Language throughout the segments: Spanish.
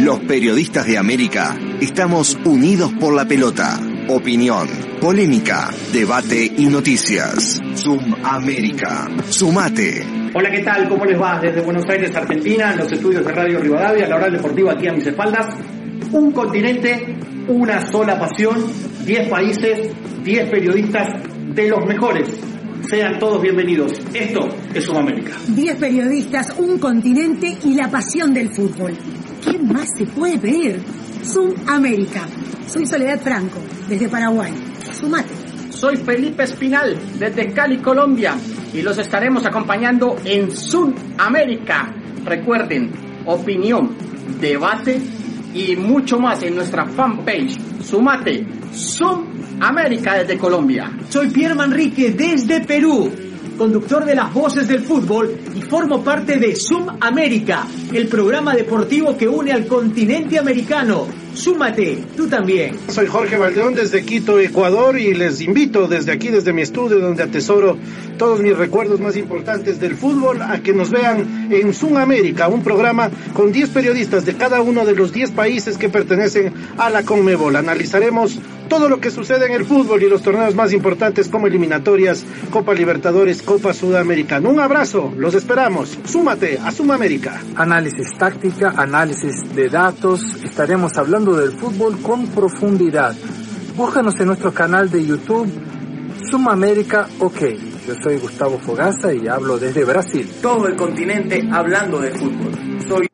Los periodistas de América estamos unidos por la pelota. Opinión, polémica, debate y noticias. Zoom América. Sumate. Hola, ¿qué tal? ¿Cómo les va? Desde Buenos Aires, Argentina, en los estudios de Radio Rivadavia, la hora deportiva aquí a mis espaldas. Un continente, una sola pasión, 10 países, 10 periodistas de los mejores. Sean todos bienvenidos. Esto es Sudamérica. 10 periodistas, un continente y la pasión del fútbol. ¿Qué más se puede pedir? Zoom América. Soy Soledad Franco, desde Paraguay. Sumate. Soy Felipe Espinal, desde Cali, Colombia, y los estaremos acompañando en Zoom América. Recuerden, opinión, debate y mucho más en nuestra fanpage. Sumate, Zoom América desde Colombia. Soy Pierre Manrique desde Perú, conductor de las voces del fútbol y formo parte de Zoom América, el programa deportivo que une al continente americano. Súmate, tú también. Soy Jorge Valdeón desde Quito, Ecuador y les invito desde aquí, desde mi estudio donde atesoro todos mis recuerdos más importantes del fútbol a que nos vean en Zoom América, un programa con 10 periodistas de cada uno de los 10 países que pertenecen a la Conmebol. Analizaremos todo lo que sucede en el fútbol y los torneos más importantes como eliminatorias, Copa Libertadores, Copa Sudamericana. Un abrazo, los esperamos. Súmate a Zoom América. Análisis táctica, análisis de datos, estaremos hablando del fútbol con profundidad. Búscanos en nuestro canal de YouTube, Zoom América OK. Yo soy Gustavo Fogaza y hablo desde Brasil. Todo el continente hablando de fútbol. Soy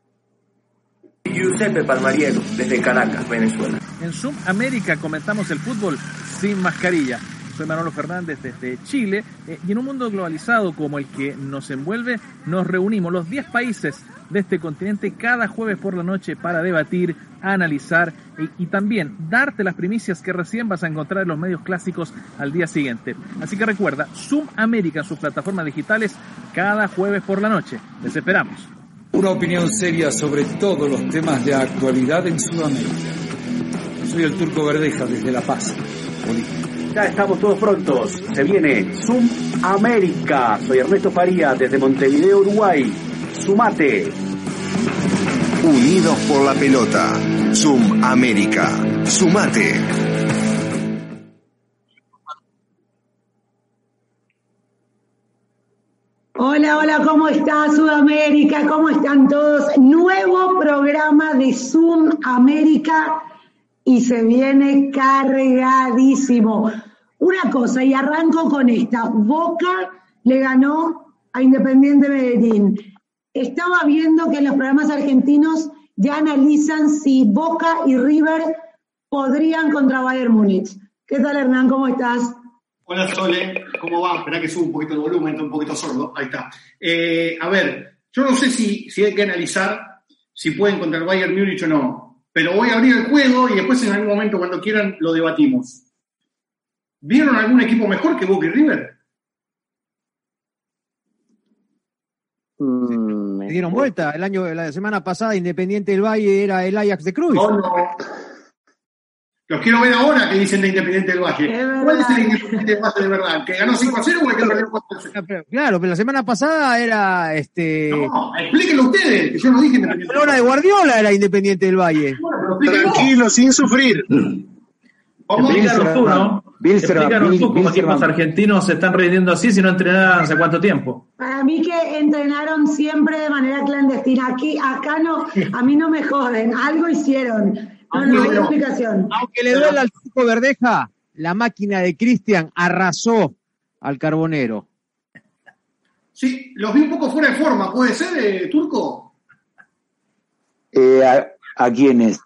Giuseppe Palmariero, desde Caracas, Venezuela. En Zoom América comentamos el fútbol sin mascarilla. Soy Manolo Fernández desde Chile eh, y en un mundo globalizado como el que nos envuelve, nos reunimos los 10 países de este continente cada jueves por la noche para debatir, analizar y, y, también darte las primicias que recién vas a encontrar en los medios clásicos al día siguiente. Así que recuerda, Zoom América en sus plataformas digitales cada jueves por la noche. Les esperamos. Una opinión seria sobre todos los temas de actualidad en Sudamérica. Soy el Turco Verdeja desde La Paz, Bolivia. Ya estamos todos prontos. Se viene Zoom América. Soy Ernesto Faría desde Montevideo, Uruguay. Sumate. Unidos por la pelota. Zoom América. Sumate. Hola, hola, ¿cómo está Sudamérica? ¿Cómo están todos? Nuevo programa de Zoom América y se viene cargadísimo. Una cosa, y arranco con esta. Boca le ganó a Independiente Medellín. Estaba viendo que en los programas argentinos ya analizan si Boca y River podrían contra Bayern Múnich. ¿Qué tal, Hernán? ¿Cómo estás? Hola, Sole. ¿Cómo va? Espera que suba un poquito el volumen, está un poquito sordo. Ahí está. Eh, a ver, yo no sé si, si hay que analizar si pueden contra el Bayern Múnich o no, pero voy a abrir el juego y después en algún momento, cuando quieran, lo debatimos. ¿Vieron algún equipo mejor que Boca y River? Me dieron vuelta. El año, la semana pasada, Independiente del Valle era el Ajax de Cruz. No, no. Los quiero ver ahora que dicen de Independiente del Valle. ¿Cuál es el Independiente del Valle de verdad? ¿Que ganó 5 a 0 o el que perdió 4 a 0? Claro, pero la semana pasada era este. No, explíquenlo ustedes, que yo no dije Independiente. La hora de Guardiola era Independiente del Valle. Tranquilo, sin sufrir. Explícanos tú, ¿no? Explícanos tú cómo equipos argentinos se están rindiendo así si no entrenaron hace cuánto tiempo. Para mí que entrenaron siempre de manera clandestina. Aquí, acá no, a mí no me joden, algo hicieron. No, no hay explicación. Aunque le duele al Turco Verdeja, la máquina de Cristian arrasó al Carbonero. Sí, los vi un poco fuera de forma, ¿puede ser, eh, Turco? Eh, a, ¿A quiénes?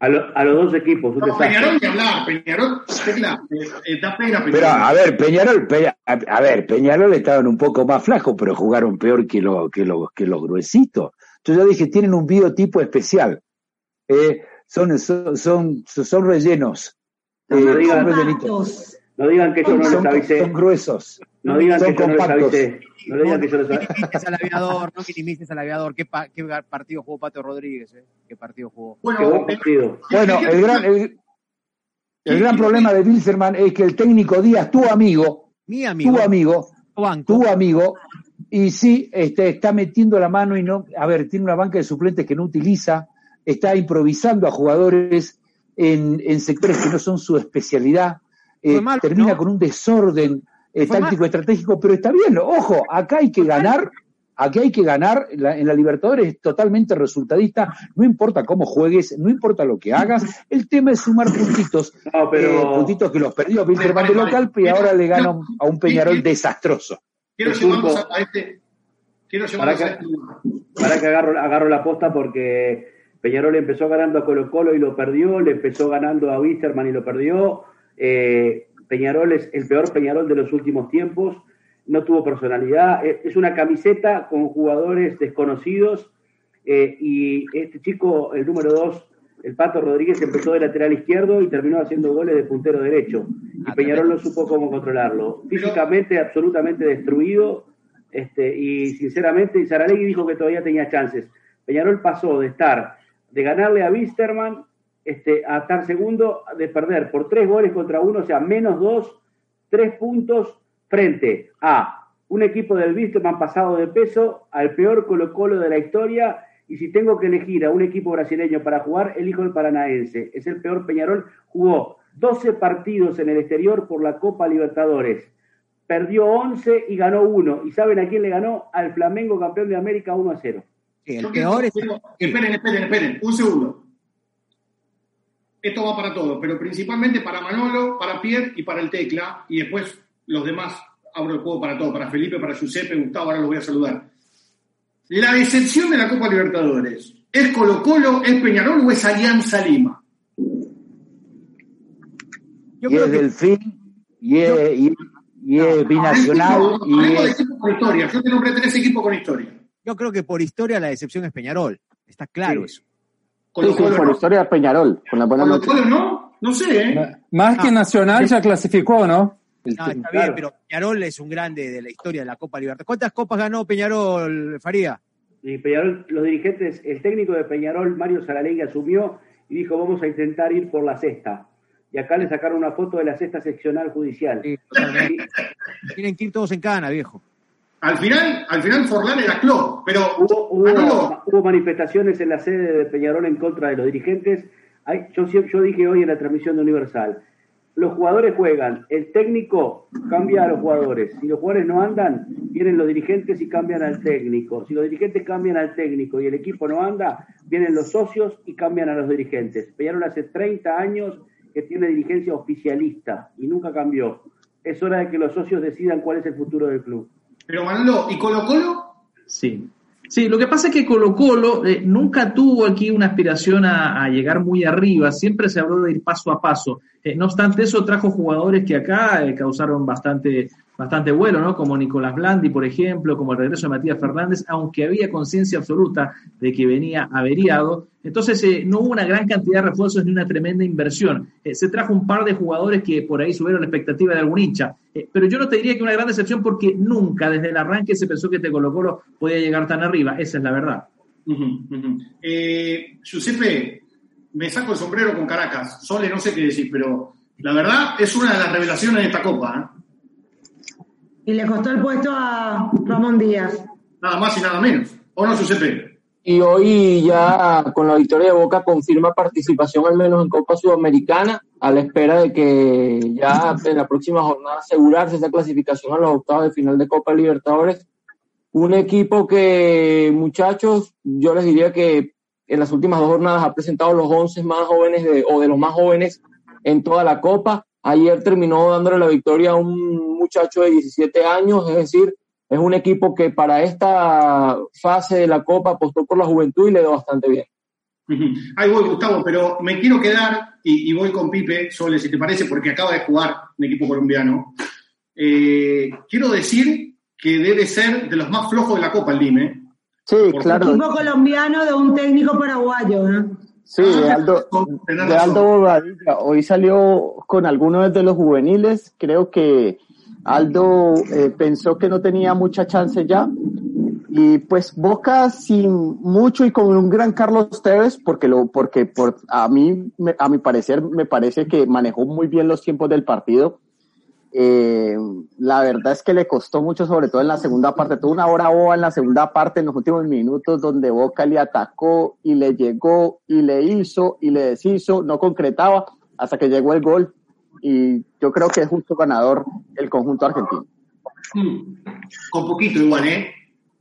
A, lo- a los dos equipos, No. Peñarol ni hablar, Peñarol, Tecla, eh, eh, da pena Pero, Peñarol. a ver, Peñarol, Peña- a, a ver, Peñarol estaban un poco más flacos, pero jugaron peor que, lo- que, los que los gruesitos. Entonces yo dije, tienen un biotipo especial. Eh, son, son, son, son rellenos. No, Eh, no digan- rellenitos. No digan que yo no les avisé. son gruesos. No digan son que yo no les compactos. avisé. No digan que yo les avisé. minimices al aviador, no minimices al aviador. ¿Qué, pa- qué partido jugó Pato Rodríguez? eh? ¿Qué partido jugó? Qué buen partido. Bueno, el gran, el, el gran problema de Bilzerman es que el técnico Díaz, tu amigo, Mi amigo. tu amigo, Banco. tu amigo, y sí, este, está metiendo la mano y no, a ver, tiene una banca de suplentes que no utiliza, está improvisando a jugadores en, en sectores que no son su especialidad, eh, malo, termina ¿no? con un desorden eh, táctico estratégico, pero está bien, ojo, acá hay que ganar, aquí hay que ganar, la- en la Libertadores es totalmente resultadista, no importa cómo juegues, no importa lo que hagas, el tema es sumar puntitos, No, pero- eh, puntitos que los perdió Wilterman de vale, local, vale. y ahora le gana a un Peñarol desastroso. Quiero el llevarnos a, este. Quiero Para llevarnos a que, este. para que agarro, agarro la posta porque Peñarol empezó ganando a Colo Colo y lo perdió, le empezó ganando a Wisterman y lo perdió. Eh, Peñarol es el peor Peñarol de los últimos tiempos, no tuvo personalidad, es, es una camiseta con jugadores desconocidos eh, y este chico, el número dos, el Pato Rodríguez, empezó de lateral izquierdo y terminó haciendo goles de puntero derecho. Y Peñarol no supo cómo controlarlo. Físicamente absolutamente destruido este, y sinceramente, Saralegui dijo que todavía tenía chances. Peñarol pasó de estar, de ganarle a Wisterman este, a estar segundo, de perder por tres goles contra uno, o sea, menos dos, tres puntos frente a un equipo del Wisterman pasado de peso, al peor Colo Colo de la historia, y si tengo que elegir a un equipo brasileño para jugar, elijo el Paranaense. Es el peor Peñarol, jugó 12 partidos en el exterior por la Copa Libertadores perdió 11 y ganó uno. ¿Y saben a quién le ganó? Al Flamengo campeón de América 1 a 0. Yo quiero- quiero- Esperen, esperen, esperen, un segundo. Esto va para todos, pero principalmente para Manolo, para Pierre y para el Tecla, y después los demás abro el juego para todos, para Felipe, para Giuseppe, Gustavo, ahora los voy a saludar. La decepción de la Copa Libertadores, ¿es Colo Colo, es Peñarol o es Alianza Lima? y es Delfín, y es, y, y es binacional, Hablemos y es, con historia. Yo te nombré tres equipos con historia. Yo creo que por historia la decepción es Peñarol. Está claro eso. Colo Sí, sí, por no. historia Peñarol, con la buena Colo noche. Colo no, no sé, ¿eh? Más que Nacional ya clasificó, ¿no? El- No, está Claro. bien, pero Peñarol es un grande de la historia de la Copa Libertad. ¿Cuántas copas ganó Peñarol, Faría? Y Peñarol, los dirigentes, el técnico de Peñarol, Mario Saralegui, asumió y dijo, vamos a intentar ir por la cesta. Y acá le sacaron una foto de la cesta seccional judicial. Tienen que ir todos en cana, viejo. Al final, al final Forlán era club, pero Hubo, hubo- Manolo, hubo manifestaciones en la sede de Peñarol en contra de los dirigentes. Hay- yo, yo dije hoy en la transmisión de Universal, los jugadores juegan, el técnico cambia a los jugadores. Si los jugadores no andan, vienen los dirigentes y cambian al técnico. Si los dirigentes cambian al técnico y el equipo no anda, vienen los socios y cambian a los dirigentes. Peñarol hace 30 años que tiene dirigencia oficialista y nunca cambió. Es hora de que los socios decidan cuál es el futuro del club. Pero Manolo, ¿y Colo Colo? Sí. Sí, lo que pasa es que Colo Colo eh, nunca tuvo aquí una aspiración a, llegar muy arriba, siempre se habló de ir paso a paso. Eh, no obstante eso, trajo jugadores que acá eh, causaron bastante, bastante vuelo, ¿no? Como Nicolás Blandi, por ejemplo, como el regreso de Matías Fernández, aunque había conciencia absoluta de que venía averiado. Entonces, eh, no hubo una gran cantidad de refuerzos ni una tremenda inversión. Eh, se trajo un par de jugadores que por ahí subieron la expectativa de algún hincha. Eh, pero yo no te diría que una gran decepción porque nunca desde el arranque se pensó que este Colo Colo podía llegar tan arriba. Esa es la verdad. Ujú. Eh, Giuseppe, me saco el sombrero con Caracas. Sole, no sé qué decir, pero la verdad es una de las revelaciones de esta Copa. ¿eh? Y le costó el puesto a Ramón Díaz. Nada más y nada menos. ¿O no, Giuseppe? Y hoy ya con la victoria de Boca confirma participación al menos en Copa Sudamericana, a la espera de que ya en la próxima jornada asegurarse esa clasificación a los octavos de final de Copa Libertadores. Un equipo que, muchachos, yo les diría que en las últimas dos jornadas ha presentado los 11 más jóvenes de, o de los más jóvenes en toda la Copa. Ayer terminó dándole la victoria a un muchacho de 17 años, es decir, es un equipo que para esta fase de la Copa apostó por la juventud y le dio bastante bien. Ahí voy, Gustavo, pero me quiero quedar y, voy con Pipe, Sole, si te parece, porque acaba de jugar un equipo colombiano. Eh, quiero decir que debe ser de los más flojos de la Copa el Lime. Sí, claro. Equipo colombiano de un técnico paraguayo, ¿no? Sí, de Aldo, de Aldo Bobadilla. Hoy salió con algunos de los juveniles. Creo que Aldo eh, pensó que no tenía mucha chance ya. Y pues Boca sin mucho y con un gran Carlos Tevez, porque lo, porque por, a mí, a mi parecer, me parece que manejó muy bien los tiempos del partido. Eh, la verdad es que le costó mucho, sobre todo en la segunda parte. Tuvo una hora boba en la segunda parte, en los últimos minutos, donde Boca le atacó y le llegó y le hizo y le deshizo, no concretaba hasta que llegó el gol. Y yo creo que es justo ganador el conjunto argentino. Hmm. Con poquito igual, ¿eh?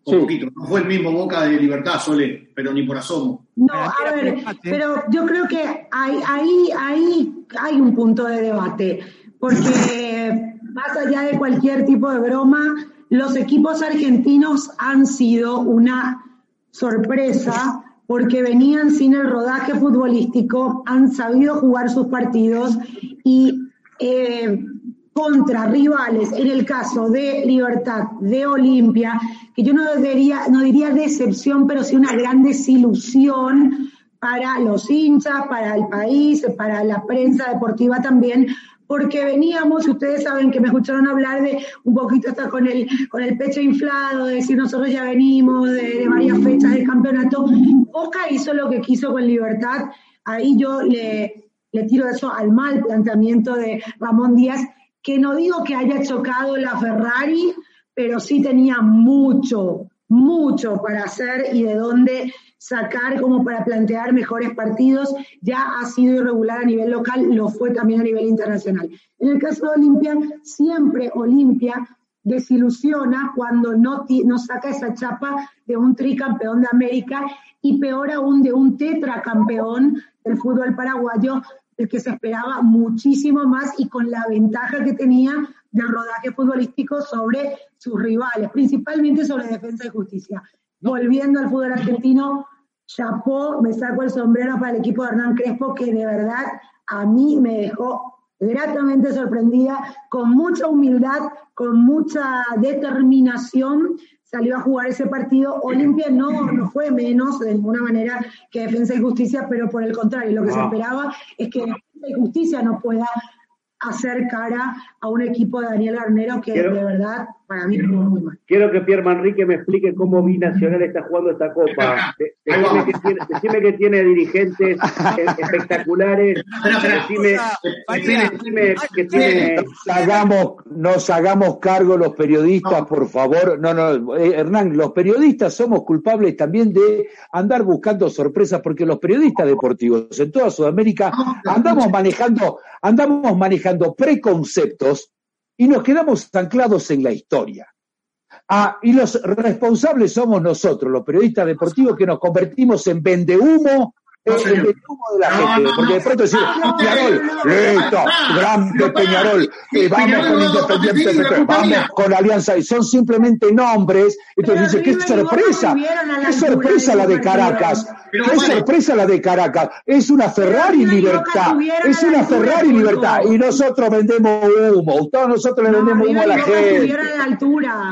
Con poquito. No fue el mismo Boca de Libertad, Sole, pero ni por asomo. No, a ver, pero yo creo que ahí, ahí, ahí hay un punto de debate porque más allá de cualquier tipo de broma, los equipos argentinos han sido una sorpresa porque venían sin el rodaje futbolístico, han sabido jugar sus partidos y eh, contra rivales, en el caso de Libertad, de Olimpia, que yo no diría, no diría decepción, pero sí una gran desilusión para los hinchas, para el país, para la prensa deportiva también, porque veníamos, ustedes saben que me escucharon hablar de un poquito hasta con el, con el pecho inflado, de decir nosotros ya venimos de, varias fechas del campeonato. Boca hizo lo que quiso con libertad, ahí yo le, le tiro eso al mal planteamiento de Ramón Díaz, que no digo que haya chocado la Ferrari, pero sí tenía mucho, mucho para hacer y de dónde sacar como para plantear mejores partidos. Ya ha sido irregular a nivel local, lo fue también a nivel internacional. En el caso de Olimpia, siempre Olimpia desilusiona cuando no, no saca esa chapa de un tricampeón de América y peor aún de un tetracampeón del fútbol paraguayo, el que se esperaba muchísimo más y con la ventaja que tenía del rodaje futbolístico sobre sus rivales, principalmente sobre Defensa y Justicia. Volviendo al fútbol argentino, chapó, me saco el sombrero para el equipo de Hernán Crespo, que de verdad a mí me dejó gratamente sorprendida, con mucha humildad, con mucha determinación, salió a jugar ese partido. Olimpia no, no fue menos de ninguna manera que Defensa y Justicia, pero por el contrario, lo que se esperaba es que Defensa y Justicia no pueda hacer cara a un equipo de Daniel Garnero que de verdad para mí quiero, muy mal. Quiero que Pierre Manrique me explique cómo Binacional está jugando esta copa. Decime que, tiene, decime que tiene dirigentes espectaculares. Decime, decime que tiene... Nos hagamos, nos hagamos cargo los periodistas, por favor. No, no, eh, Hernán, los periodistas somos culpables también de andar buscando sorpresas, porque los periodistas deportivos en toda Sudamérica andamos manejando, andamos manejando preconceptos y nos quedamos anclados en la historia. Ah, y los responsables somos nosotros, los periodistas deportivos, que nos convertimos en vendehumo es el humo de la gente, porque de pronto decir, Peñarol, listo, grande Peñarol, y vamos con Independiente vamos con Alianza, y son simplemente nombres, entonces dice, qué sorpresa, qué sorpresa la de Caracas, qué sorpresa la de Caracas, es una Ferrari Libertad, es una Ferrari Libertad, y nosotros vendemos humo, todos nosotros le vendemos humo a la gente.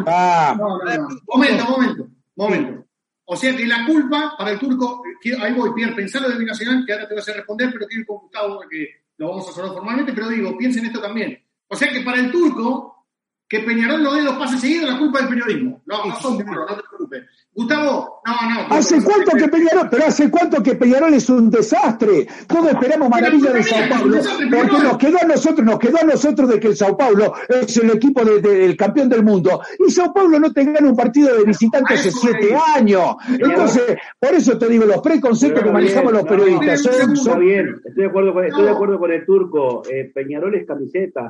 Ah. Momento, momento, momento. O sea que la culpa para el turco, ahí voy, Pierre, pensar de Nacional, que ahora te vas a responder, pero quiero ir con Gustavo, que lo vamos a hablar formalmente, pero digo, piensen esto también. O sea que para el turco, que Peñarol no dé dos pases seguidos, la culpa del periodismo. No, no son burros, no te preocupes. Gustavo, no, no. ¿Hace cuánto que Peñarol, pero hace cuánto que Peñarol es un desastre? Todos esperamos maravilla de Sao Paulo, porque nos quedó a nosotros, nos quedó a nosotros de que el Sao Paulo es el equipo del campeón del mundo. Y Sao Paulo no te gana un partido de visitante hace siete años. Entonces, por eso te digo, los preconceptos que manejamos los periodistas son, Está bien, estoy de acuerdo con, estoy de acuerdo con el turco. Eh, Peñarol es camiseta.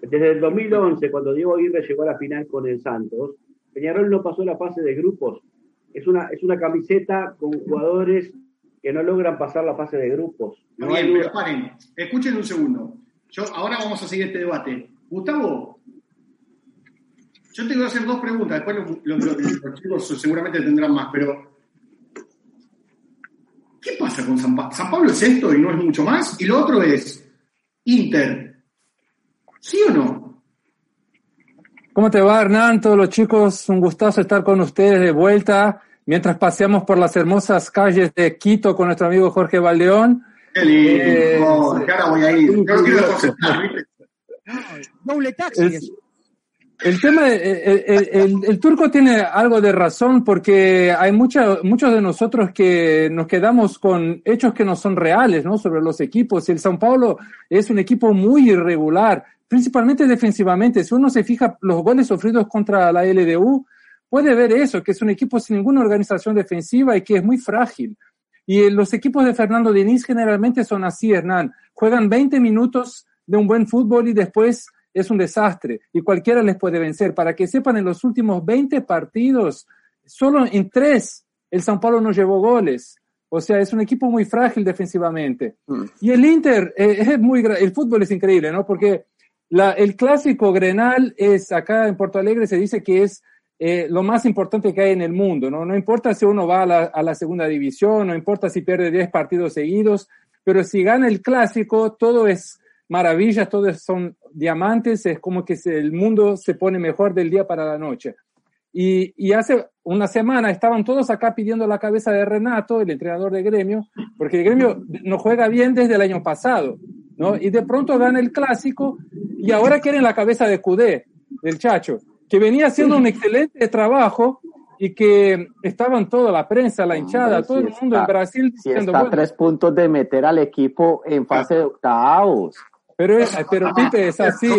Desde el 2011, cuando Diego Aguirre llegó a la final con el Santos, Peñarol no pasó la fase de grupos. Es una, es una camiseta con jugadores que no logran pasar la fase de grupos. No hay bien, pero paren, escuchen un segundo. Yo, ahora vamos a seguir este debate. Gustavo, yo te voy a hacer dos preguntas, después los, los- los- los chicos seguramente tendrán más, pero ¿qué pasa con San Pablo? San Pablo es esto y no es mucho más, y lo otro es Inter. ¿Sí o no? ¿Cómo te va, Hernán? Todos los chicos, un gustazo estar con ustedes de vuelta mientras paseamos por las hermosas calles de Quito con nuestro amigo Jorge Valdeón. Qué lindo, Eh, ahora voy a ir. Doble taxi. Es- el tema, el, el- el- el turco tiene algo de razón porque hay mucha- muchos de nosotros que nos quedamos con hechos que no son reales, ¿no? Sobre los equipos. El São Paulo es un equipo muy irregular, principalmente defensivamente. Si uno se fija los goles sufridos contra la LDU, puede ver eso, que es un equipo sin ninguna organización defensiva y que es muy frágil. Y eh, los equipos de Fernando Diniz generalmente son así, Hernán. Juegan 20 minutos de un buen fútbol y después es un desastre y cualquiera les puede vencer. Para que sepan, en los últimos 20 partidos, solo en tres el São Paulo no llevó goles. O sea, es un equipo muy frágil defensivamente. Y el Inter, eh, es muy, el fútbol es increíble, ¿no? Porque el clásico Grenal es, acá en Porto Alegre se dice que es eh, lo más importante que hay en el mundo, ¿no? Importa si uno va a la, segunda división, no importa si pierde 10 partidos seguidos, pero si gana el clásico, todo es maravillas, todos son diamantes, es como que el mundo se pone mejor del día para la noche. Y, y hace una semana estaban todos acá pidiendo la cabeza de Renato, el entrenador de gremio, porque el gremio no juega bien desde el año pasado, ¿no? Y de pronto gana el clásico y ahora quieren la cabeza de Cudé, del Chacho, que venía haciendo un excelente trabajo y que estaban toda la prensa, la hinchada, Hombre, todo si el mundo en está- Brasil Si diciendo, está a bueno, tres puntos de meter al equipo en fase de octavos. Pero, es- pero Pipe, es así,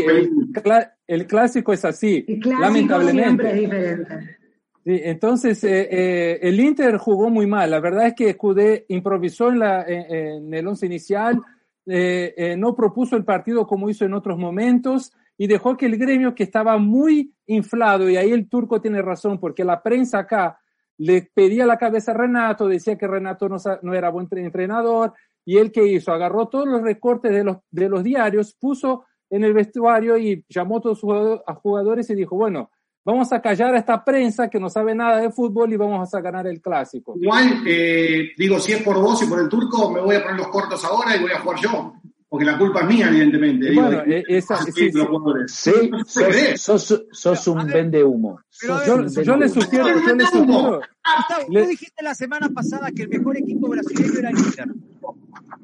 el, clásico es así, El clásico lamentablemente. siempre es diferente. Sí, entonces, eh, eh, el Inter jugó muy mal. La verdad es que Cudé improvisó en, la, en, en el once inicial, eh, eh, no propuso el partido como hizo en otros momentos y dejó que el gremio, que estaba muy inflado, y ahí el turco tiene razón, porque la prensa acá le pedía la cabeza a Renato, decía que Renato no, no era buen tre- entrenador, y él que hizo, agarró todos los recortes de los, de los diarios, puso en el vestuario y llamó a todos sus jugadores y dijo, bueno, vamos a callar a esta prensa que no sabe nada de fútbol y vamos a ganar el clásico. Igual, eh, digo, si es por vos y por el turco, me voy a poner los cortos ahora y voy a jugar yo. Porque la culpa es mía, evidentemente. Digo, Bueno, eh, esa- así sí, los sí. jugadores. Sí, No sos, sos, sos un vende humo. Yo, yo le sugiero, yo le sugiero, Gustavo, Le- tú dijiste la semana pasada que el mejor equipo brasileño era el Inter.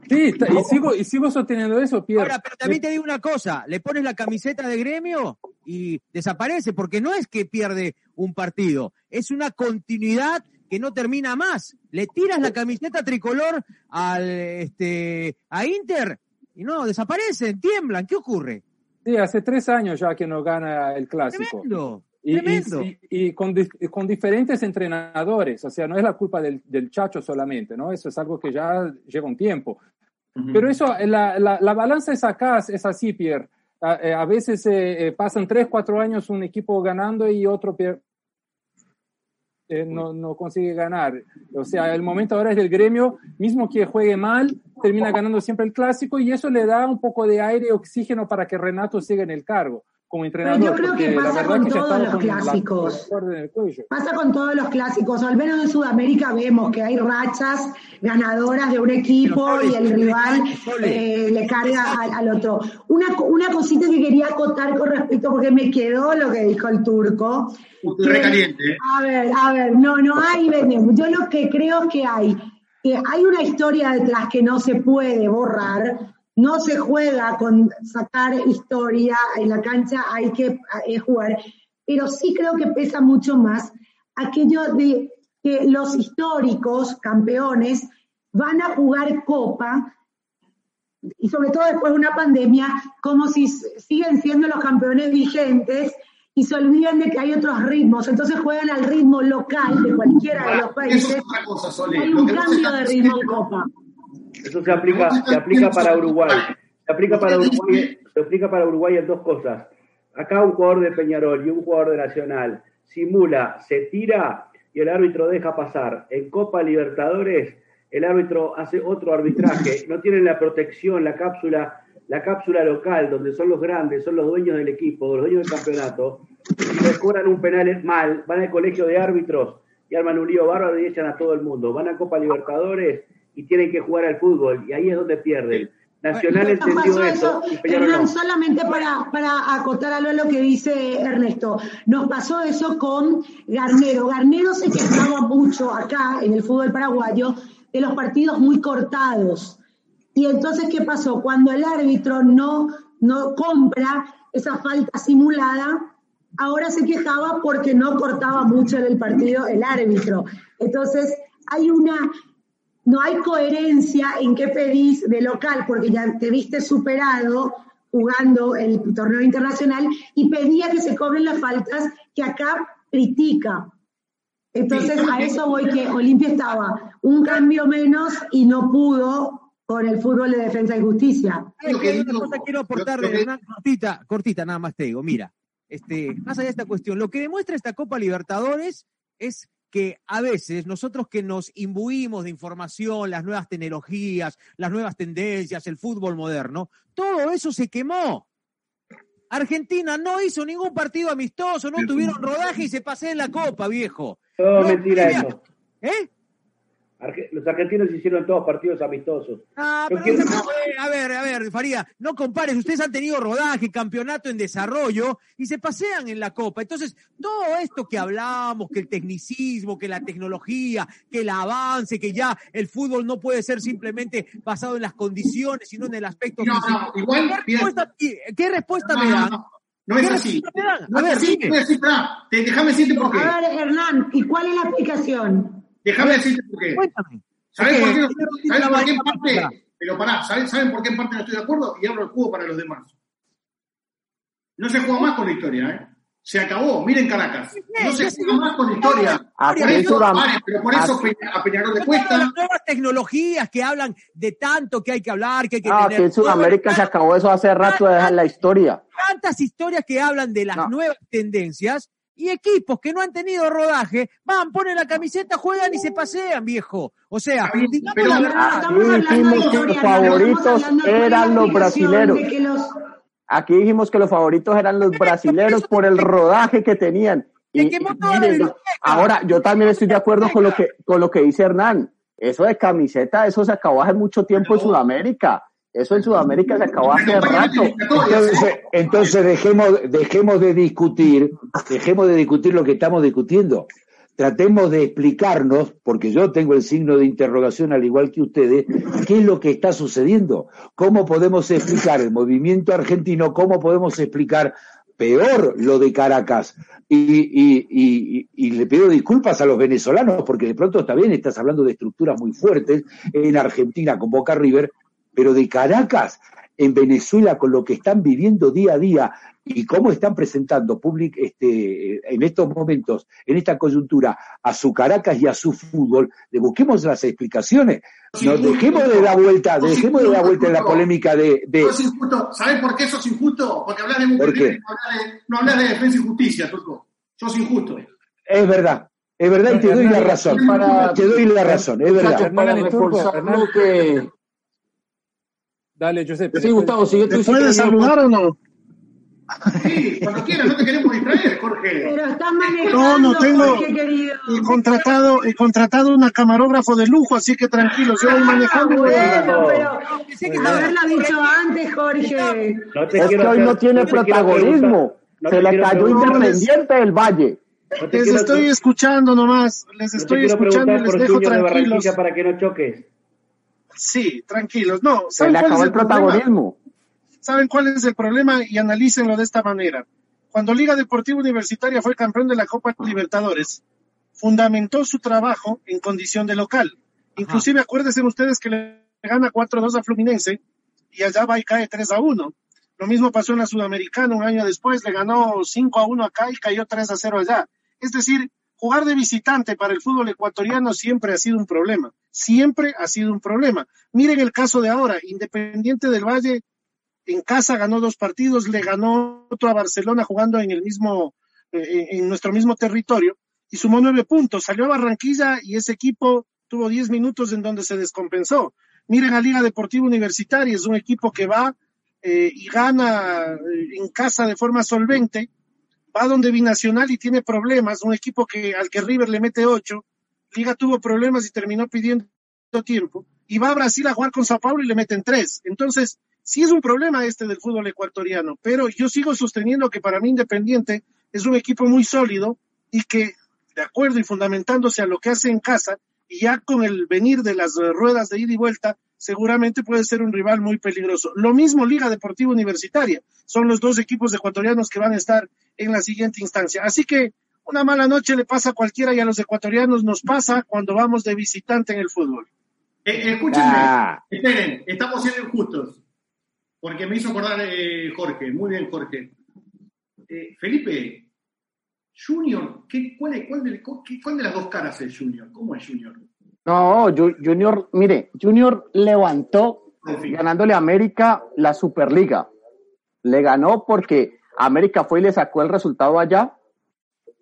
sí, y sigo, y sigo sosteniendo eso, Pierre. Ahora, pero también te digo una cosa, le pones la camiseta de gremio y desaparece, porque no es que pierde un partido, es una continuidad que no termina más. Le tiras la camiseta tricolor al este a Inter y no, desaparecen, tiemblan, ¿qué ocurre? Sí, hace tres años ya que no gana el clásico. Tremendo, Y, tremendo. y- y con, con diferentes entrenadores, o sea, no es la culpa del, del Chacho solamente, ¿no? Eso es algo que ya lleva un tiempo. Pero eso, la, la, la balanza es acá, es así, Pierre. A, eh, a veces eh, eh, pasan tres, cuatro años un equipo ganando y otro eh, no, no consigue ganar. O sea, el momento ahora es del gremio, mismo que juegue mal, termina ganando siempre el clásico y eso le da un poco de aire y oxígeno para que Renato siga en el cargo como entrenador. Pero yo creo que pasa con que todos los con clásicos. Pasa con todos los clásicos, al menos en Sudamérica vemos que hay rachas ganadoras de un equipo y el rival eh, le carga al, al otro. Una, una cosita que quería acotar con respecto, porque me quedó lo que dijo el turco. que- Recaliente, ¿eh? a ver, a ver, no, no hay veneno. Yo lo que creo que hay, que hay una historia detrás que no se puede borrar no se juega con sacar historia en la cancha, hay que eh, jugar, pero sí creo que pesa mucho más aquello de que los históricos campeones van a jugar copa y sobre todo después de una pandemia, como si siguen siendo los campeones vigentes y se olvidan de que hay otros ritmos, entonces juegan al ritmo local de cualquiera de los países. hay un cambio de ritmo en Copa. Eso se aplica, se aplica para Uruguay. Se aplica para Uruguay, se aplica para Uruguay en dos cosas. Acá un jugador de Peñarol y un jugador de Nacional simula, se tira y el árbitro deja pasar. En Copa Libertadores el árbitro hace otro arbitraje, no tienen la protección, la cápsula, la cápsula local, donde son los grandes, son los dueños del equipo, los dueños del campeonato, y les cobran un penal mal, van al colegio de árbitros y arman un lío bárbaro y echan a todo el mundo. Van a Copa Libertadores y tienen que jugar al fútbol, y ahí es donde pierden. Nacional entendió eso. Hernán, solamente para, para acotar a lo que dice Ernesto, nos pasó eso con Garnero. Garnero se quejaba mucho acá en el fútbol paraguayo de los partidos muy cortados. Y entonces, ¿qué pasó? Cuando el árbitro no, no compra esa falta simulada, ahora se quejaba porque no cortaba mucho en el partido el árbitro. Entonces, hay una, no hay coherencia en qué pedís de local, porque ya te viste superado jugando el torneo internacional y pedía que se cobren las faltas que acá critica. Entonces, a eso voy que Olimpia estaba un cambio menos y no pudo con el fútbol de defensa y justicia. una cosa quiero aportar, cortita, cortita, nada más te digo. Mira, este, más allá de esta cuestión, lo que demuestra esta Copa Libertadores es que a veces nosotros que nos imbuimos de información, las nuevas tecnologías, las nuevas tendencias, el fútbol moderno, todo eso se quemó. Argentina no hizo ningún partido amistoso, no tuvieron rodaje y se pasé en la copa, viejo. Todo mentira eso. ¿Eh? Los argentinos hicieron todos partidos amistosos. Ah, pero a ver, a ver, Faría, no compares. Ustedes han tenido rodaje, campeonato en desarrollo y se pasean en la Copa. Entonces, todo esto que hablamos, que el tecnicismo, que la tecnología, que el avance, que ya el fútbol no puede ser simplemente basado en las condiciones, sino en el aspecto. No, no, igual. ¿Qué respuesta, ¿qué respuesta me dan? No es así. No es así, no es así, déjame decirte por qué. A ver, Hernán, ¿y cuál es la explicación? Déjame decirte por qué. Cuéntame. ¿Saben por qué, ¿saben por qué en parte? Pero pará, ¿saben, ¿saben por qué en parte no estoy de acuerdo? Y abro el juego para los demás. No se juega más con la historia, ¿eh? Se acabó, miren Caracas. No se juega más con la historia. Por eso, pero por eso a Peñarol le cuesta. Las nuevas tecnologías que hablan de tanto que hay que hablar, que hay que ah, tener. que en Sudamérica se acabó eso hace rato de dejar la historia. Tantas historias que hablan de las nuevas tendencias y equipos que no han tenido rodaje van, ponen la camiseta, juegan y se pasean, viejo. O sea, digamos la verdad. Aquí dijimos que los favoritos eran los brasileros. Aquí dijimos que los favoritos eran los brasileros por el rodaje que tenían. Y, ahora, yo también estoy de acuerdo con lo que, con lo que dice Hernán. Eso de camiseta, eso se acabó hace mucho tiempo en Sudamérica. Eso en Sudamérica se acabó hace rato. Entonces, entonces dejemos, dejemos de discutir, dejemos de discutir lo que estamos discutiendo. Tratemos de explicarnos, porque yo tengo el signo de interrogación al igual que ustedes, qué es lo que está sucediendo. ¿Cómo podemos explicar el movimiento argentino? ¿Cómo podemos explicar peor lo de Caracas? Y, y, y, y, le pido disculpas a los venezolanos, porque de pronto está bien, estás hablando de estructuras muy fuertes en Argentina con Boca River, pero de Caracas, en Venezuela, con lo que están viviendo día a día y cómo están presentando public, este, en estos momentos, en esta coyuntura, a su Caracas y a su fútbol, le busquemos las explicaciones. Nos dejemos de dar vuelta, dejemos de dar vuelta en la polémica de. de... es injusto. ¿Sabes por qué eso es injusto? Porque hablas de mujeres, no, hablas de, defensa y justicia, Turco. Sos injusto. Es verdad. Es verdad y te doy la razón. Te doy la razón, es verdad. Para reforzar lo que, Dale, Giuseppe. Sí, Gustavo, sigue ¿Te puedes saludar o no? Sí, cuando quieras, no te queremos distraer, Jorge. Pero estás manejando, No, no tengo. Jorge, querido. He contratado, he contratado una camarógrafo de lujo, así que tranquilo, yo voy manejando. y voy Bueno, pero pensé que haberlo dicho antes, Jorge. No te Es que hoy hacer- no tiene te protagonismo. no Se te le cayó Independiente del Valle. no te Les quiero- estoy escuchando nomás, les te estoy quiero escuchando y preguntar les por dejo tranquilos. Barranquilla para que no choques. Sí, tranquilos. No, Se ¿saben le cuál es acabó el el problema? protagonismo. ¿Saben cuál es el problema? Y analícenlo de esta manera. Cuando Liga Deportiva Universitaria fue campeón de la Copa Libertadores, fundamentó su trabajo en condición de local. Inclusive acuérdense ustedes que le gana 4-2 a Fluminense y allá va y cae 3-1. Lo mismo pasó en la Sudamericana un año después, le ganó 5-1 acá y cayó 3-0 allá. Es decir, jugar de visitante para el fútbol ecuatoriano siempre ha sido un problema. Siempre ha sido un problema. Miren el caso de ahora, Independiente del Valle en casa ganó dos partidos, le ganó otro a Barcelona jugando en el mismo, eh, en nuestro mismo territorio y sumó nueve puntos. Salió a Barranquilla y ese equipo tuvo diez minutos en donde se descompensó. Miren a Liga Deportiva Universitaria, es un equipo que va eh, y gana eh, en casa de forma solvente, va donde Binacional y tiene problemas, un equipo que al que River le mete ocho, Liga tuvo problemas y terminó pidiendo tiempo, y va a Brasil a jugar con Sao Paulo y le meten tres. Entonces, sí es un problema este del fútbol ecuatoriano, pero yo sigo sosteniendo que para mí Independiente es un equipo muy sólido y que, de acuerdo y fundamentándose a lo que hace en casa, y ya con el venir de las ruedas de ida y vuelta, seguramente puede ser un rival muy peligroso. Lo mismo Liga Deportiva Universitaria, son los dos equipos ecuatorianos que van a estar en la siguiente instancia. Así que una mala noche le pasa a cualquiera y a los ecuatorianos nos pasa cuando vamos de visitante en el fútbol. Eh, escúchenme, Ah. esperen, estamos siendo injustos. Porque me hizo acordar eh, Jorge, muy bien Jorge. Eh, Felipe, Junior, ¿qué, cuál, es- cuál de, cuál de las dos caras es Junior? ¿Cómo es Junior? No, Ju- Junior, mire, Junior levantó ganándole a América la Superliga. Le ganó porque América fue y le sacó el resultado allá.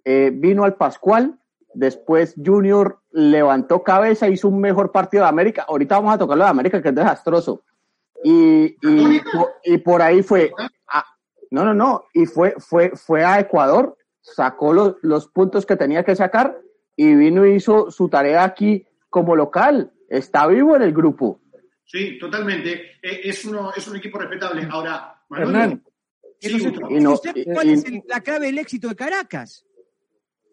Eh, vino al Pascual. Después Junior levantó cabeza, hizo un mejor partido de América. Ahorita vamos a tocar lo de América, que es desastroso. Y, y, po- y por ahí fue. a- no, no, no. Y fue, fue, fue a Ecuador, sacó los, los puntos que tenía que sacar y vino y hizo su tarea aquí como local. Está vivo en el grupo. Sí, totalmente. Eh, es, uno, es un equipo respetable. Ahora, Hernán. Sí. Y no- ¿Usted y- cuál y- es el- la clave del éxito de Caracas?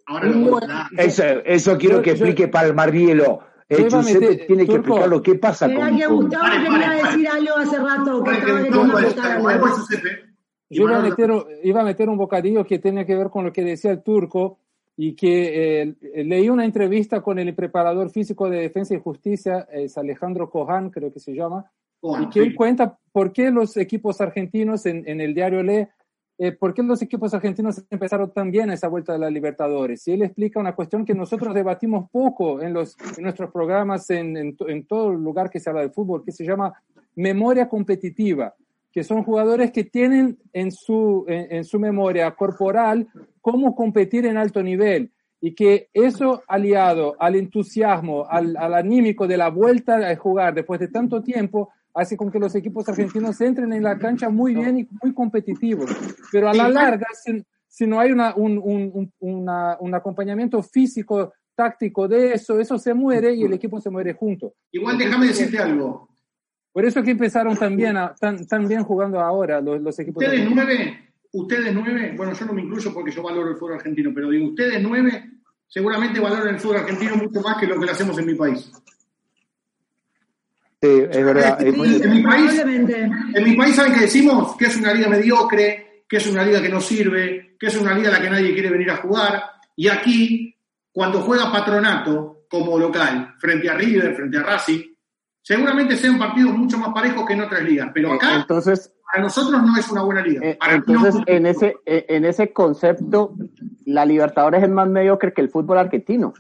Ahora lo Eso, eso quiero que explique Palmarielo. Eh, yo iba a Giuseppe meter- tiene que explicar lo que pasa Era con, que con- Gustavo quería decir algo hace rato, que estaba queriendo. Yo iba a, meter, iba a meter un bocadillo que tiene que ver con lo que decía el turco y que eh, leí una entrevista con el preparador físico de Defensa y Justicia, es Alejandro Cojan, creo que se llama, Y que él sí. cuenta por qué los equipos argentinos en, en el diario Le, eh, por qué los equipos argentinos empezaron tan bien esa vuelta de la Libertadores. Y él explica una cuestión que nosotros debatimos poco en, los, en nuestros programas, en, en, en todo lugar que se habla de fútbol, que se llama memoria competitiva que son jugadores que tienen en su, en, en su memoria corporal cómo competir en alto nivel y que eso aliado al entusiasmo, al, al anímico de la vuelta a jugar después de tanto tiempo, hace con que los equipos argentinos entren en la cancha muy bien y muy competitivos. Pero a la larga, si, si no hay una, un, un, un, una- un acompañamiento físico, táctico de eso, eso se muere y el equipo se muere junto. Igual déjame decirte algo. Por eso que empezaron a- tan, tan bien jugando ahora los, los equipos. Ustedes nueve, ustedes nueve, bueno, yo no me incluyo porque yo valoro el fútbol argentino, pero digo, ustedes nueve seguramente valoran el fútbol argentino mucho más que lo que lo hacemos en mi país. Sí, es verdad. Sí, Eh, en, mi país en mi país, ¿saben qué decimos? Que es una liga mediocre, que es una liga que no sirve, que es una liga a la que nadie quiere venir a jugar. Y aquí, cuando juega Patronato como local, frente a River, frente a Racing, seguramente sean partidos mucho más parejos que en otras ligas. Pero acá, Entonces, para nosotros no es una buena liga. Para no. entonces en ese, eh, en ese concepto, la Libertadores es más mediocre que el fútbol argentino.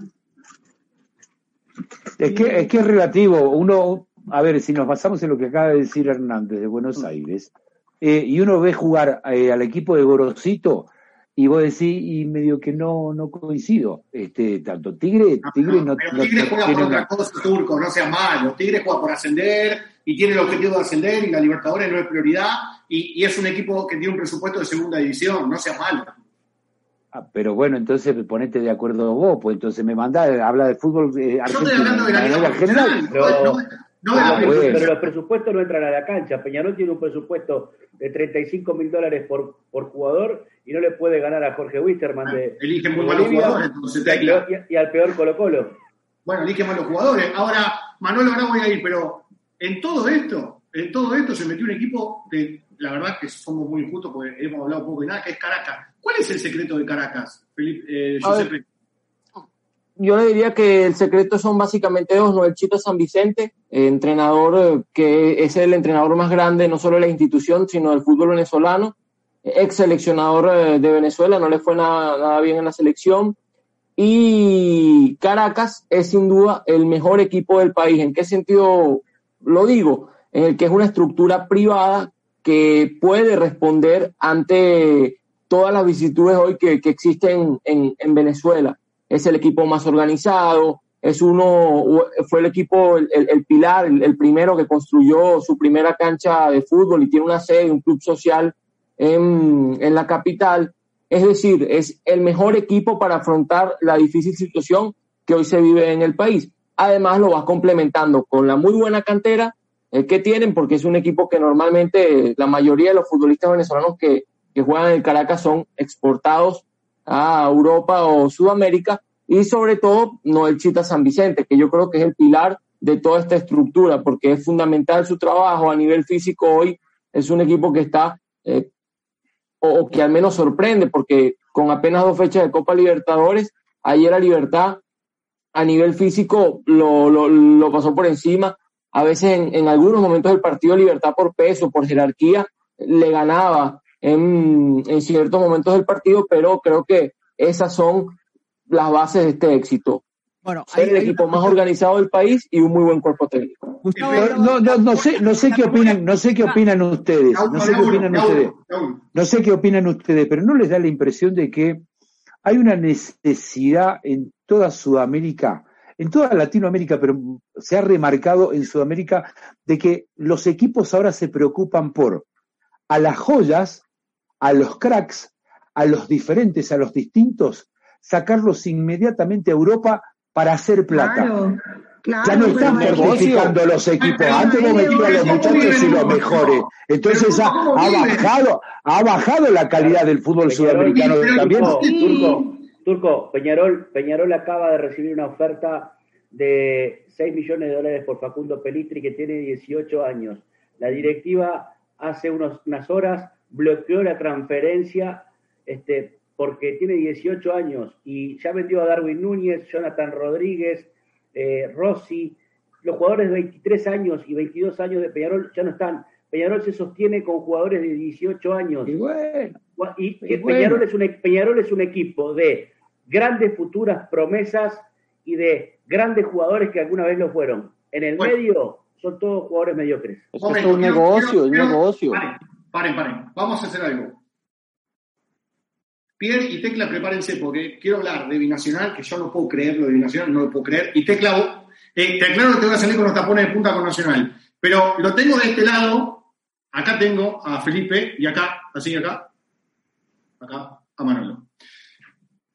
Es que, es que es relativo. Uno, a ver, si nos basamos en lo que acaba de decir Hernández de Buenos Aires, eh, y uno ve jugar eh, al equipo de Gorosito, y vos decís, y medio que no, no coincido. Este, tanto Tigre, Tigre no, Pero no- Tigre no juega por otra una- cosa, Turco, no sea malo. Tigre juega por ascender y tiene el objetivo de ascender y la Libertadores no es prioridad y, y es un equipo que tiene un presupuesto de segunda división, no sea malo. Ah, pero bueno, entonces ponete de acuerdo vos, pues entonces me mandá, habla de fútbol eh, Yo estoy argentino, hablando de la manera general. no, no- no la Ah, pero, pero los presupuestos no entran a la cancha. Peñarol tiene un presupuesto de 35 mil dólares por, por jugador y no le puede ganar a Jorge Wisterman de Elige muy de malos Bolivia jugadores, entonces, y, al Tecla. peor, y- y al peor Colo Colo. Bueno, elige malos jugadores. Ahora, Manuel, ahora voy a ir, pero en todo esto, en todo esto se metió un equipo de, la verdad que somos muy injustos porque hemos hablado poco de nada, que es Caracas. ¿Cuál es el secreto de Caracas, Felipe, eh, Giuseppe? Yo le diría que el secreto son básicamente dos, ¿no? El Chito San Vicente, eh, entrenador eh, que es el entrenador más grande no solo de la institución, sino del fútbol venezolano, ex seleccionador eh, de Venezuela, no le fue nada, nada bien en la selección. Y Caracas es sin duda el mejor equipo del país. ¿En qué sentido lo digo? En el que es una estructura privada que puede responder ante todas las vicitudes hoy que, que existen en, en Venezuela es el equipo más organizado, es uno, fue el equipo, el, pilar, el, primero que construyó su primera cancha de fútbol y tiene una sede, un club social en, en la capital. Es decir, es el mejor equipo para afrontar la difícil situación que hoy se vive en el país. Además, lo va complementando con la muy buena cantera eh, que tienen, porque es un equipo que normalmente la mayoría de los futbolistas venezolanos que, que juegan en Caracas son exportados a Europa o Sudamérica y sobre todo Noel Chita San Vicente, que yo creo que es el pilar de toda esta estructura, porque es fundamental su trabajo a nivel físico hoy. Es un equipo que está, eh, o, que al menos sorprende, porque con apenas dos fechas de Copa Libertadores, ayer a Libertad a nivel físico lo, lo, lo pasó por encima. A veces en, en, algunos momentos del partido Libertad por peso, por jerarquía, le ganaba en, en ciertos momentos del partido, pero creo que esas son las bases de este éxito. Bueno, ser el equipo más organizado del país y un muy buen cuerpo técnico. Pero no, no, no sé, no sé qué opinan, no sé qué opinan ustedes, no sé qué opinan ustedes, no sé qué opinan ustedes, pero no les da la impresión de que hay una necesidad en toda Sudamérica, en toda Latinoamérica, pero se ha remarcado en Sudamérica de que los equipos ahora se preocupan por a las joyas, a los cracks, a los diferentes, a los distintos, sacarlos inmediatamente a Europa para hacer plata. Claro, claro, ya no están fortificando los equipos. Antes no metían a los muchachos y los mejores. Entonces ha, ha, bajado, ha bajado la calidad del fútbol sudamericano también. Turco, Turco, Peñarol, Peñarol acaba de recibir una oferta de 6 millones de dólares por Facundo Pelistri, que tiene 18 años. La directiva hace unos, unas horas bloqueó la transferencia este, porque tiene 18 años y ya vendió a Darwin Núñez, Jonathan Rodríguez, eh, Rossi. Los jugadores de 23 años y 22 años de Peñarol ya no están. Peñarol se sostiene con jugadores de 18 años. Y, bueno, y, y bueno. Peñarol, es un, Peñarol es un equipo de grandes futuras promesas y de grandes jugadores que alguna vez lo fueron. En el bueno. medio son todos jugadores mediocres. Es, que es un negocio, es un negocio. Paren, paren. Vamos a hacer algo. Pierre y Tecla, prepárense porque quiero hablar de Binacional, que yo no puedo creerlo de Binacional, no lo puedo creer. Y Tecla, eh, te aclaro que te voy a salir con los tapones de punta con Nacional. Pero lo tengo de este lado, acá tengo a Felipe y acá, así acá, acá, a Manolo.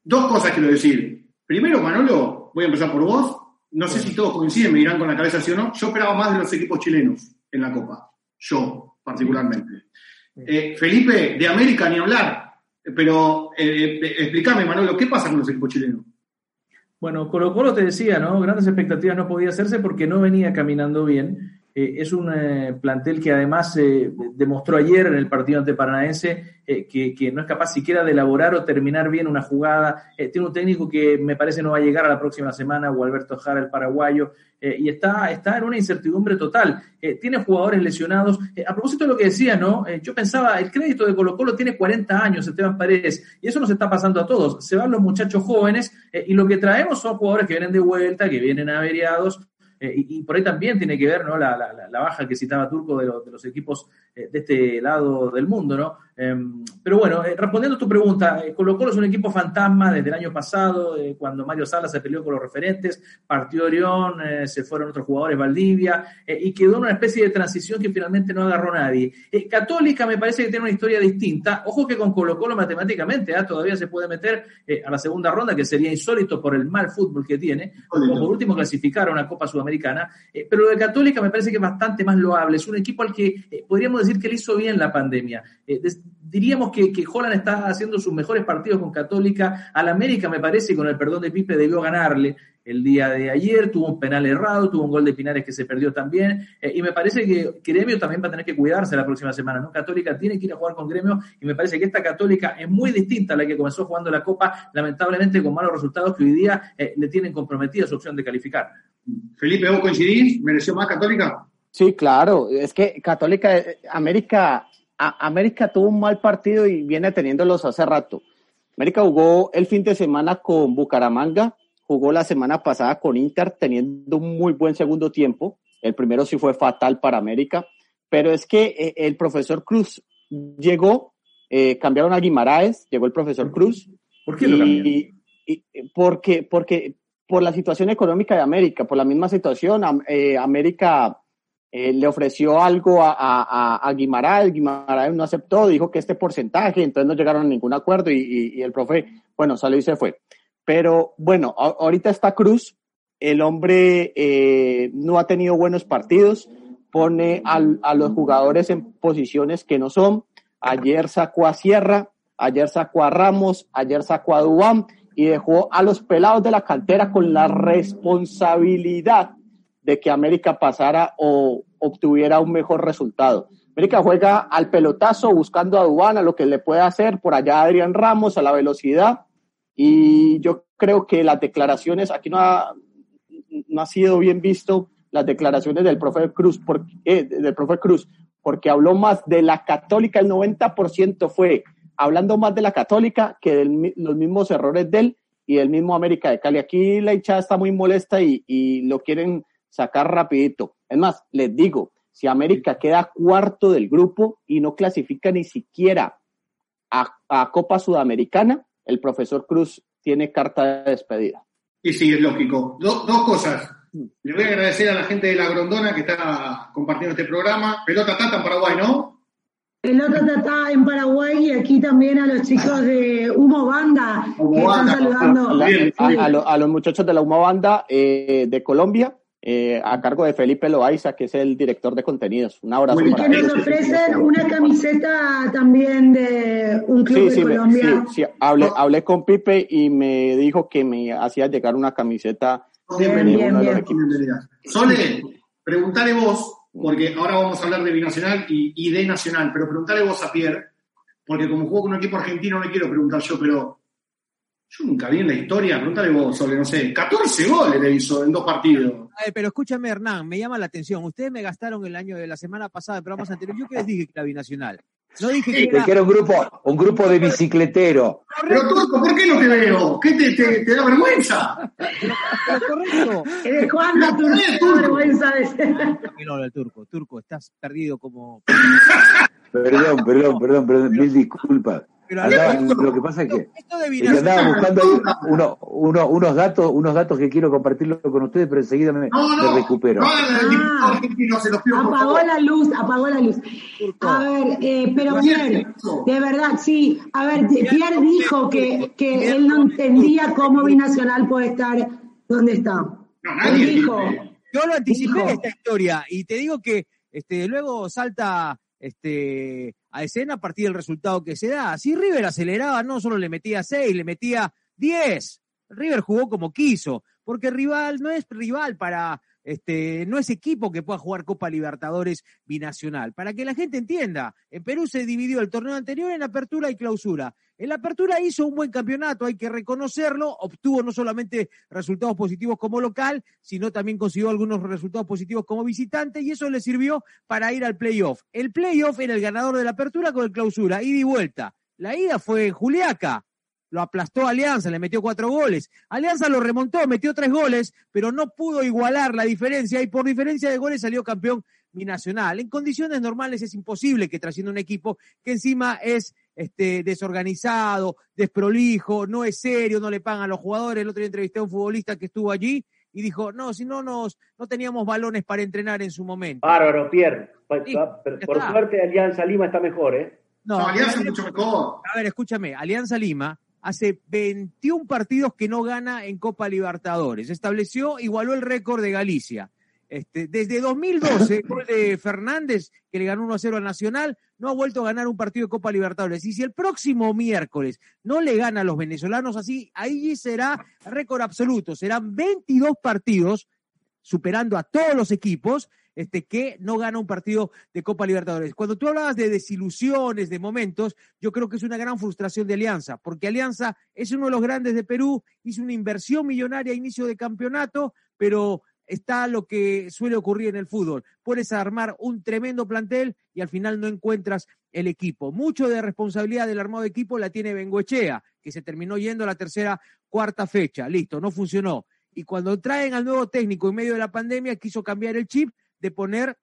Dos cosas quiero decir. Primero, Manolo, voy a empezar por vos. No sé si todos coinciden, me dirán con la cabeza sí o no. Yo esperaba más de los equipos chilenos en la Copa. Yo, particularmente. Eh, Felipe, de América ni hablar pero eh, explícame, Manolo, ¿qué pasa con los equipos chilenos? Bueno, Colo Colo te decía, ¿no? Grandes expectativas no podía hacerse porque no venía caminando bien. Eh, es un eh, plantel que además eh, demostró ayer en el partido ante Paranaense que, que, no es capaz siquiera de elaborar o terminar bien una jugada. tiene un técnico que me parece no va a llegar a la próxima semana, o Alberto Jara, el paraguayo, y está, está en una incertidumbre total. tiene jugadores lesionados. a propósito de lo que decía, ¿no? yo pensaba, el crédito de Colo Colo tiene 40 años, Esteban Paredes, y eso nos está pasando a todos. Se van los muchachos jóvenes y lo que traemos son jugadores que vienen de vuelta, que vienen averiados, eh, y, por ahí también tiene que ver ¿no? la, la, baja que citaba Turco de, lo, de los equipos de este lado del mundo. ¿no? Eh, pero bueno, respondiendo a tu pregunta, Colo Colo es un equipo fantasma desde el año pasado, cuando Mario Sala se peleó con los referentes, partió Orión, se fueron otros jugadores, Valdivia, y quedó en una especie de transición que finalmente no agarró nadie. Católica me parece que tiene una historia distinta. Ojo que con Colo Colo matemáticamente ¿eh? todavía se puede meter a la segunda ronda, que sería insólito por el mal fútbol que tiene, o por último clasificar a una Copa Sudamericana Americana, eh, pero lo de Católica me parece que es bastante más loable. Es un equipo al que eh, decir que le hizo bien la pandemia. Eh, diríamos que, que Holland está haciendo sus mejores partidos con Católica. Al América, me parece, con el perdón de Pipe, debió ganarle el día de ayer. Tuvo un penal errado, tuvo un gol de Pinares que se perdió también. Eh, y me parece que Gremio también va a tener que cuidarse la próxima semana. ¿no? Católica tiene que ir a jugar con Gremio. Y me parece que esta Católica es muy distinta a la que comenzó jugando la Copa, lamentablemente con malos resultados que hoy día eh, le tienen comprometida su opción de calificar. Felipe, ¿vos coincidís? ¿Mereció más Católica? Sí, claro. Es que Católica, eh, América América tuvo un mal partido y viene teniéndolos hace rato. América jugó el fin de semana con Bucaramanga, jugó la semana pasada con Inter teniendo un muy buen segundo tiempo. El primero sí fue fatal para América, pero es que eh, el profesor Cruz llegó, eh, cambiaron a Guimaraes, llegó el profesor Cruz. ¿Por qué lo cambiaron? Y, porque, porque por la situación económica de América, por la misma situación, eh, América eh, le ofreció algo a, a, a Guimaraes, Guimaraes no aceptó, dijo que este porcentaje, entonces no llegaron a ningún acuerdo y, el profe, bueno, salió y se fue. Pero bueno, ahorita está Cruz, el hombre eh, no ha tenido buenos partidos, pone a los jugadores en posiciones que no son. Ayer sacó a Sierra, ayer sacó a Ramos, ayer sacó a Dubán y dejó a los pelados de la cantera con la responsabilidad de que América pasara o obtuviera un mejor resultado. América juega al pelotazo buscando a Dubán, lo que le puede hacer por allá Adrián Ramos, a la velocidad. Y yo creo que las declaraciones, aquí no ha, no ha sido bien visto las declaraciones del profe Cruz, porque, eh, del profe Cruz, porque habló más de la católica, el 90% fue hablando más de la católica que de los mismos errores de él y del mismo América de Cali. Aquí la hinchada está muy molesta y lo quieren sacar rapidito. Es más, les digo, si América queda cuarto del grupo y no clasifica ni siquiera a, Copa Sudamericana, el profesor Cruz tiene carta de despedida. Y sí, es lógico. dos cosas. Le voy a agradecer a la gente de La Grondona que está compartiendo este programa. Pelota Tata en Paraguay, ¿no? Pelota Tata en Paraguay y aquí también a los chicos de Humo Banda que están saludando. A, los muchachos de la Humo Banda eh, de Colombia eh, a cargo de Felipe Loaiza, que es el director de contenidos. Un abrazo. Y que nos ofrecen una camiseta también de un club de Colombia. Sí, sí, hablé, hablé con Pipe y me dijo que me hacía llegar una camiseta bien, de uno de los equipos. Sole, preguntale vos, porque ahora vamos a hablar de Binacional y, y de Nacional, pero preguntale vos a Pierre, porque como juego con un equipo argentino no le quiero preguntar yo, pero yo nunca vi en la historia, pregúntale vos sobre, no sé, 14 goles le hizo en dos partidos. pero escúchame, Hernán, me llama la atención. Ustedes me gastaron el año de la semana pasada en programas anteriores. Yo que les dije que era binacional. No dije que era... que era un grupo, un grupo de bicicleteros. Pero Turco, ¿por qué no te veo? ¿Qué te, te, te da vergüenza? Pero, correcto. ¿De cuándo Turco te da vergüenza de ser? No, el Turco, Turco, estás perdido como... Perdón, perdón, perdón, perdón, mil disculpas. Pero lo que pasa es que, andaba buscando uno, uno, unos datos, unos datos que quiero compartirlo con ustedes, pero enseguida me, recupero. Ah, apagó la luz, apagó la luz. A ver, eh, pero Pierre, de verdad, sí. A ver, Pierre dijo que, que él no entendía cómo Binacional puede estar donde está. dijo. Yo lo anticipé esta historia y te digo que este, luego salta este, a escena a partir del resultado que se da. Si River aceleraba, no solo le metía 6, le metía 10. River jugó como quiso, porque rival no es rival para este, no es equipo que pueda jugar Copa Libertadores binacional. Para que la gente entienda, en Perú se dividió el torneo anterior en apertura y clausura. En la apertura hizo un buen campeonato, hay que reconocerlo, obtuvo no solamente resultados positivos como local, sino también consiguió algunos resultados positivos como visitante y eso le sirvió para ir al playoff. El playoff era el ganador de la apertura con el clausura, ida y vuelta. La ida fue en Juliaca, lo aplastó Alianza, le metió cuatro goles. Alianza lo remontó, metió tres goles, pero no pudo igualar la diferencia y por diferencia de goles salió campeón binacional. En condiciones normales es imposible que trascienda un equipo que encima es este, desorganizado, desprolijo, no es serio, no le pagan a los jugadores. El otro día entrevisté a un futbolista que estuvo allí y dijo, no, si no nos, no teníamos balones para entrenar en su momento. Bárbaro, Pierre. por, suerte Alianza Lima está mejor, ¿eh? No, Alianza es mucho mejor. A ver, escúchame, Alianza Lima hace 21 partidos que no gana en Copa Libertadores. Estableció, igualó el récord de Galicia. Este, desde 2012, gol de Fernández, que le ganó 1 a 0 al Nacional, no ha vuelto a ganar un partido de Copa Libertadores. Y si el próximo miércoles no le gana a los venezolanos así, ahí será récord absoluto. Serán 22 partidos, superando a todos los equipos, este, que no gana un partido de Copa Libertadores. Cuando tú hablabas de desilusiones, de momentos, yo creo que es una gran frustración de Alianza, porque Alianza es uno de los grandes de Perú, hizo una inversión millonaria a inicio de campeonato, pero está lo que suele ocurrir en el fútbol. Puedes armar un tremendo plantel y al final no encuentras el equipo. Mucho de responsabilidad del armado de equipo la tiene Bengoechea, que se terminó yendo a la tercera, cuarta fecha. Listo, no funcionó. Y cuando traen al nuevo técnico en medio de la pandemia, quiso cambiar el chip de poner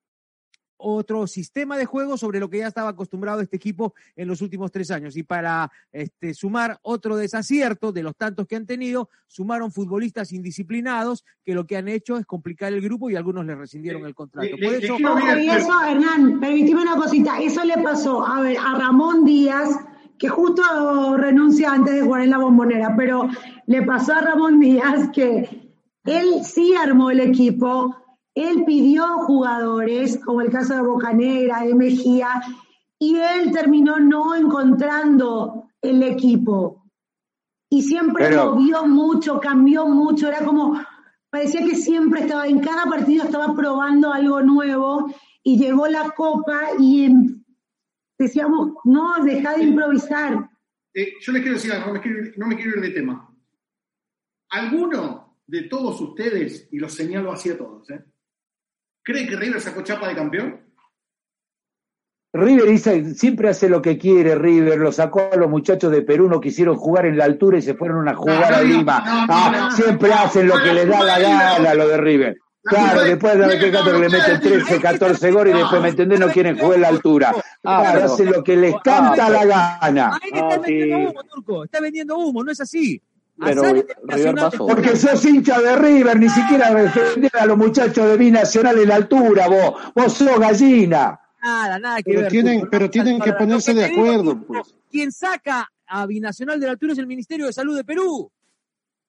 otro sistema de juego sobre lo que ya estaba acostumbrado este equipo en los últimos tres años. Y para este, sumar otro desacierto de los tantos que han tenido, sumaron futbolistas indisciplinados que lo que han hecho es complicar el grupo y algunos le rescindieron el contrato. Por eso, Ojo, y eso, Hernán, permíteme una cosita, eso le pasó a ver a Ramón Díaz, que justo renuncia antes de jugar en la bombonera, pero le pasó a Ramón Díaz que él sí armó el equipo, él pidió jugadores, como el caso de Bocanegra, de Mejía, y él terminó no encontrando el equipo. Y siempre Pero- movió mucho, cambió mucho, era como, parecía que siempre estaba, en cada partido estaba probando algo nuevo, y llegó la copa y em, decíamos, no, deja de improvisar. Eh, yo les quiero decir algo, no me quiero, ir- no me quiero ir de tema. ¿Alguno de todos ustedes, y los señalo así a todos, ¿eh? Cree que River sacó chapa de campeón? River hizo- siempre hace lo que quiere, River, lo sacó a los muchachos de Perú, no quisieron jugar en la altura y se fueron a jugar No, a Lima. no, no, Ah, no. siempre hacen lo que les da la gana, lo de River. Claro, después de que le meten 13, 14 goles y después, ¿me entendés? No quieren jugar en la altura. Claro, Claro. hacen lo que les canta la gana. Ahí que está vendiendo humo, Turco. Está vendiendo humo, no es así. Pero River pasó. Porque sos hincha de River, ni siquiera defender a los muchachos de Binacional en la altura, vos. Vos sos gallina. Nada, nada que Pero ver. tienen, pero tienen que ponerse de digo, acuerdo, Turco, pues. Quien saca a Binacional de la altura es el Ministerio de Salud de Perú.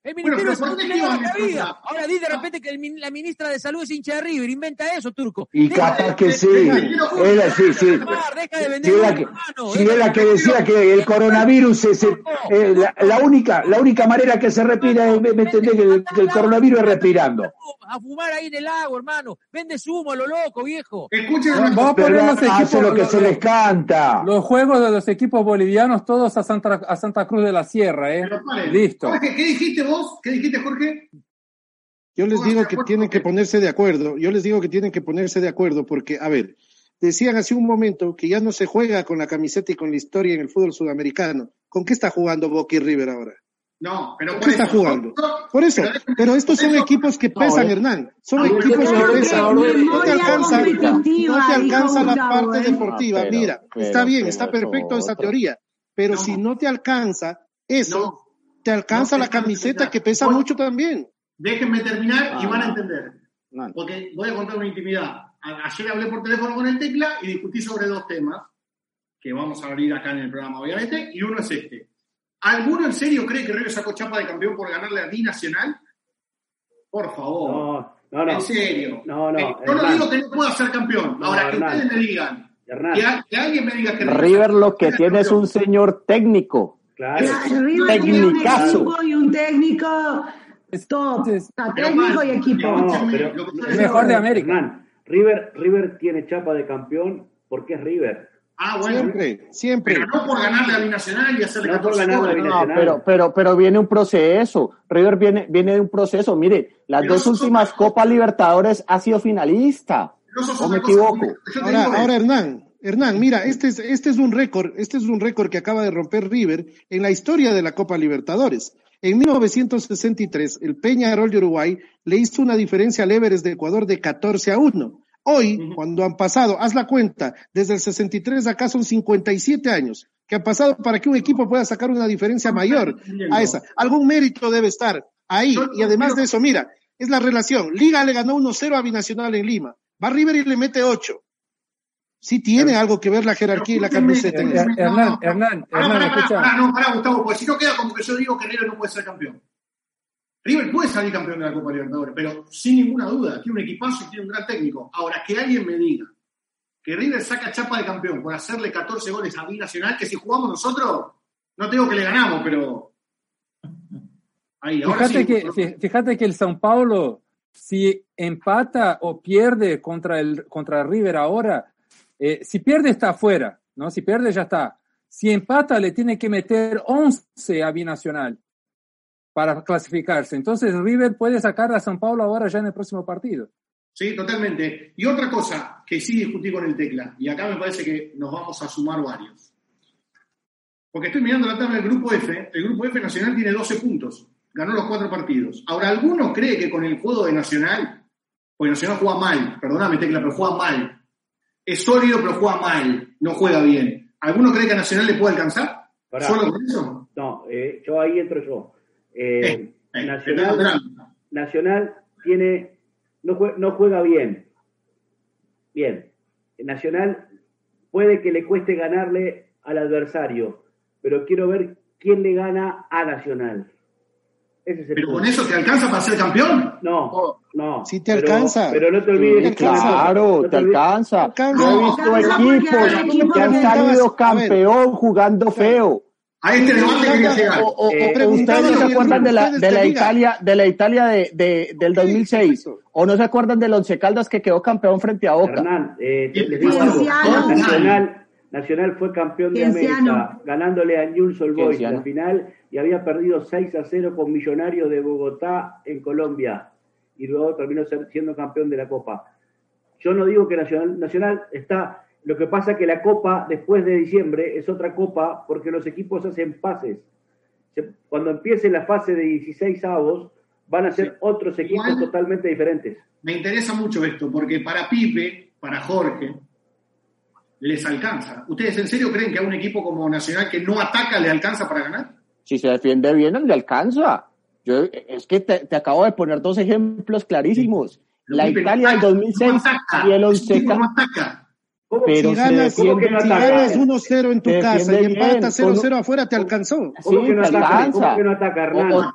El Bueno, Ministerio pero de Salud ¿por qué tiene iban la a cabida. enfrentar? Ahora di de repente que el la ministra de Salud es hincha de River. Inventa eso, Turco. Y Deja capaz de- que sí. deja de- Era, sí, sí. Deja de Si vender era humo, que, si era que decía que el coronavirus es el- eh, la, la única la única manera que se respira es, ¿me entendés? Que el, que el coronavirus es respirando. a fumar ahí en el agua, hermano. Vende su humo a lo loco, viejo. Escuchen Vamos a poner Pero los hace equipos, lo que los, se les canta. los juegos de los equipos bolivianos todos a Santa, a Santa Cruz de la Sierra, ¿eh? Listo. Jorge, ¿qué dijiste vos? ¿Qué dijiste, Jorge? Yo les digo que tienen que ponerse de acuerdo. Yo les digo que tienen que ponerse de acuerdo porque, a ver, decían hace un momento que ya no se juega con la camiseta y con la historia en el fútbol sudamericano. ¿Con qué está jugando Boca y River ahora? No, pero ¿Con por qué está eso- jugando? Por eso, pero estos son equipos que pesan, eh. Hernán. Son No, equipos que pesan. No te alcanza, no te alcanza la parte deportiva. Ah, pero- Mira, pero- está bien, pero está perfecto esa teoría. Pero si no te alcanza eso, te alcanza No, la camiseta que pesa mucho también. Déjenme terminar y Ah, van a no. entender. No. Porque voy a contar una intimidad. Ayer hablé por teléfono con el Tecla y discutí sobre dos temas que vamos a abrir acá en el programa, obviamente, y uno es este. ¿Alguno en serio cree que River sacó chapa de campeón por ganarle a Binacional? Por favor. No, no, no. En serio. No, no, Eh, yo no digo que no pueda ser campeón. No, Ahora, que Hernán. ustedes me digan, Hernán. que, a- que alguien me diga que River lo que tiene es un señor técnico. Claro. Tiene un Tecnicazo. equipo y un técnico top. Sea, técnico y equipo. No, pero El mejor de América. Hernán, River, River tiene chapa de campeón porque es River. Ah, bueno. Siempre, siempre. Pero no por ganarle a Binacional y hacerle No por 14 ganarle a. Binacional. No, pero, pero, pero viene un proceso. River viene, viene de un proceso. Mire, las Pero dos eso- últimas Copas Libertadores ha sido finalista. Pero eso es ¿O me equivoco? Ahora, ahora. Hernán, Hernán, mira, este es, este es un récord, este es un récord que acaba de romper River en la historia de la Copa Libertadores. En 1963, el Peñarol de Uruguay le hizo una diferencia al Everest de Ecuador de 14 a 1. Hoy, cuando han pasado, haz la cuenta, desde el 63 acá son 57 años que han pasado para que un equipo pueda sacar una diferencia mayor a esa. Algún mérito debe estar ahí. Y además de eso, mira, es la relación. Liga le ganó 1-0 a Binacional en Lima. Va River y le mete 8. Sí tiene algo que ver la jerarquía y la camiseta. Her- Hernán, Hernán, Hernán, pará, escucha. pará, no, pará, Gustavo, porque si no queda como que yo digo que River no puede ser campeón. River puede salir campeón de la Copa Libertadores, pero sin ninguna duda, tiene un equipazo y tiene un gran técnico. Ahora, que alguien me diga que River saca chapa de campeón por hacerle 14 goles a Binacional, que si jugamos nosotros, no tengo que le ganamos, pero. Ahí, ahora Fíjate, sí. que, fí- fíjate que el São Paulo, si empata o pierde contra el contra River ahora, eh, si pierde está afuera, ¿no? Si pierde ya está. Si empata le tiene que meter 11 a Binacional para clasificarse. Entonces River puede sacar a São Paulo ahora ya en el próximo partido. Sí, totalmente. Y otra cosa que sí discutí con el Tecla, y acá me parece que nos vamos a sumar varios. Porque estoy mirando la tabla del grupo F. El grupo F Nacional tiene 12 puntos. Ganó los cuatro partidos. Ahora, ¿alguno cree que con el juego de Nacional, porque Nacional juega mal, perdóname Tecla, pero juega mal. Es sólido, pero juega mal. No juega bien. ¿Alguno cree que a Nacional le puede alcanzar? Pará. ¿Solo con eso? No, eh, yo ahí entro yo. Eh, Eh, eh, Nacional, Nacional tiene, no, jue- no juega bien. Bien. Nacional puede que le cueste ganarle al adversario, pero quiero ver quién le gana a Nacional. Ese es el ¿Pero punto. con eso te alcanza para ser campeón? No, no. Si te Pero- alcanza. Pero no te olvides. Sí, Claro, no te alcanza. alcanza. Yo he No, visto equipos que han que- salido campeón jugando feo. A este debate quería llegar. O, o- Eh, o- ustedes no se acuerdan de la, de la te. Italia, de la Italia de, de- del 2006, o no se acuerdan del Once Caldas que quedó campeón frente a Boca. Hernán, eh, te- Sí, les digo sí, algo. Nacional, Nacional fue campeón de Cienciano. América, ganándole a Newell's Old Boys en la final y había perdido 6 a 0 con Millonarios de Bogotá en Colombia y luego terminó ser- siendo campeón de la Copa. Yo no digo que Nacional, Nacional está, lo que pasa que la Copa después de diciembre es otra Copa porque los equipos hacen pases. Se- Cuando empiece la fase de 16 avos van a ser otros equipos Igual- totalmente diferentes. Me interesa mucho esto, porque para Pipe, para Jorge, les alcanza. ¿Ustedes en serio creen que a un equipo como Nacional que no ataca le alcanza para ganar? Si se defiende bien, le alcanza. Yo, es que te, te acabo de poner dos ejemplos clarísimos. La Italia del ataca, 2006 no ataca. y el Once no ataca. ¿Cómo Pero Si se ganas, defiende no si ganas 1-0 en tu Se casa y empatas 0-0 afuera, te alcanzó. ¿Cómo Sí, que no te ataca? alcanza. ¿Cómo que no ataca, Hernán? O- no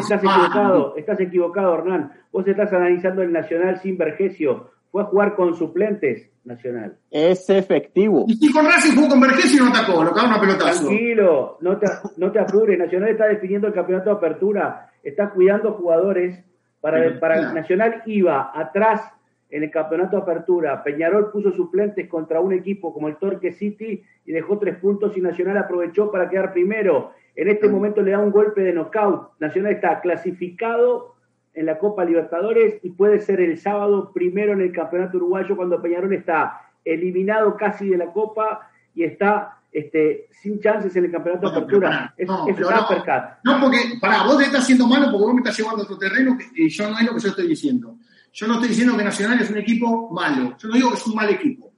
estás se va. equivocado, estás equivocado, Hernán. Vos estás analizando el Nacional sin Vergesio. Fue a jugar con suplentes Nacional. Es efectivo. Y si con Racing jugó con Vergés y no atacó, lo cagaron a pelotazo. Tranquilo, no te, no te apures. Nacional está definiendo el campeonato de apertura, está cuidando jugadores. Para, para claro. Nacional iba atrás en el campeonato de apertura. Peñarol puso suplentes contra un equipo como el Torque City y dejó tres puntos y Nacional aprovechó para quedar primero. En este momento le da un golpe de knockout. Nacional está clasificado en la Copa Libertadores y puede ser el sábado primero en el campeonato uruguayo cuando Peñarol está eliminado casi de la Copa y está este, sin chances en el campeonato de No, pero apertura. pará, Es, no, es un no. No, porque, pará, vos te estás haciendo malo porque vos me estás llevando a otro terreno que y yo no es lo que yo estoy diciendo. Yo no estoy diciendo que Nacional es un equipo malo. Yo no digo que es un mal equipo.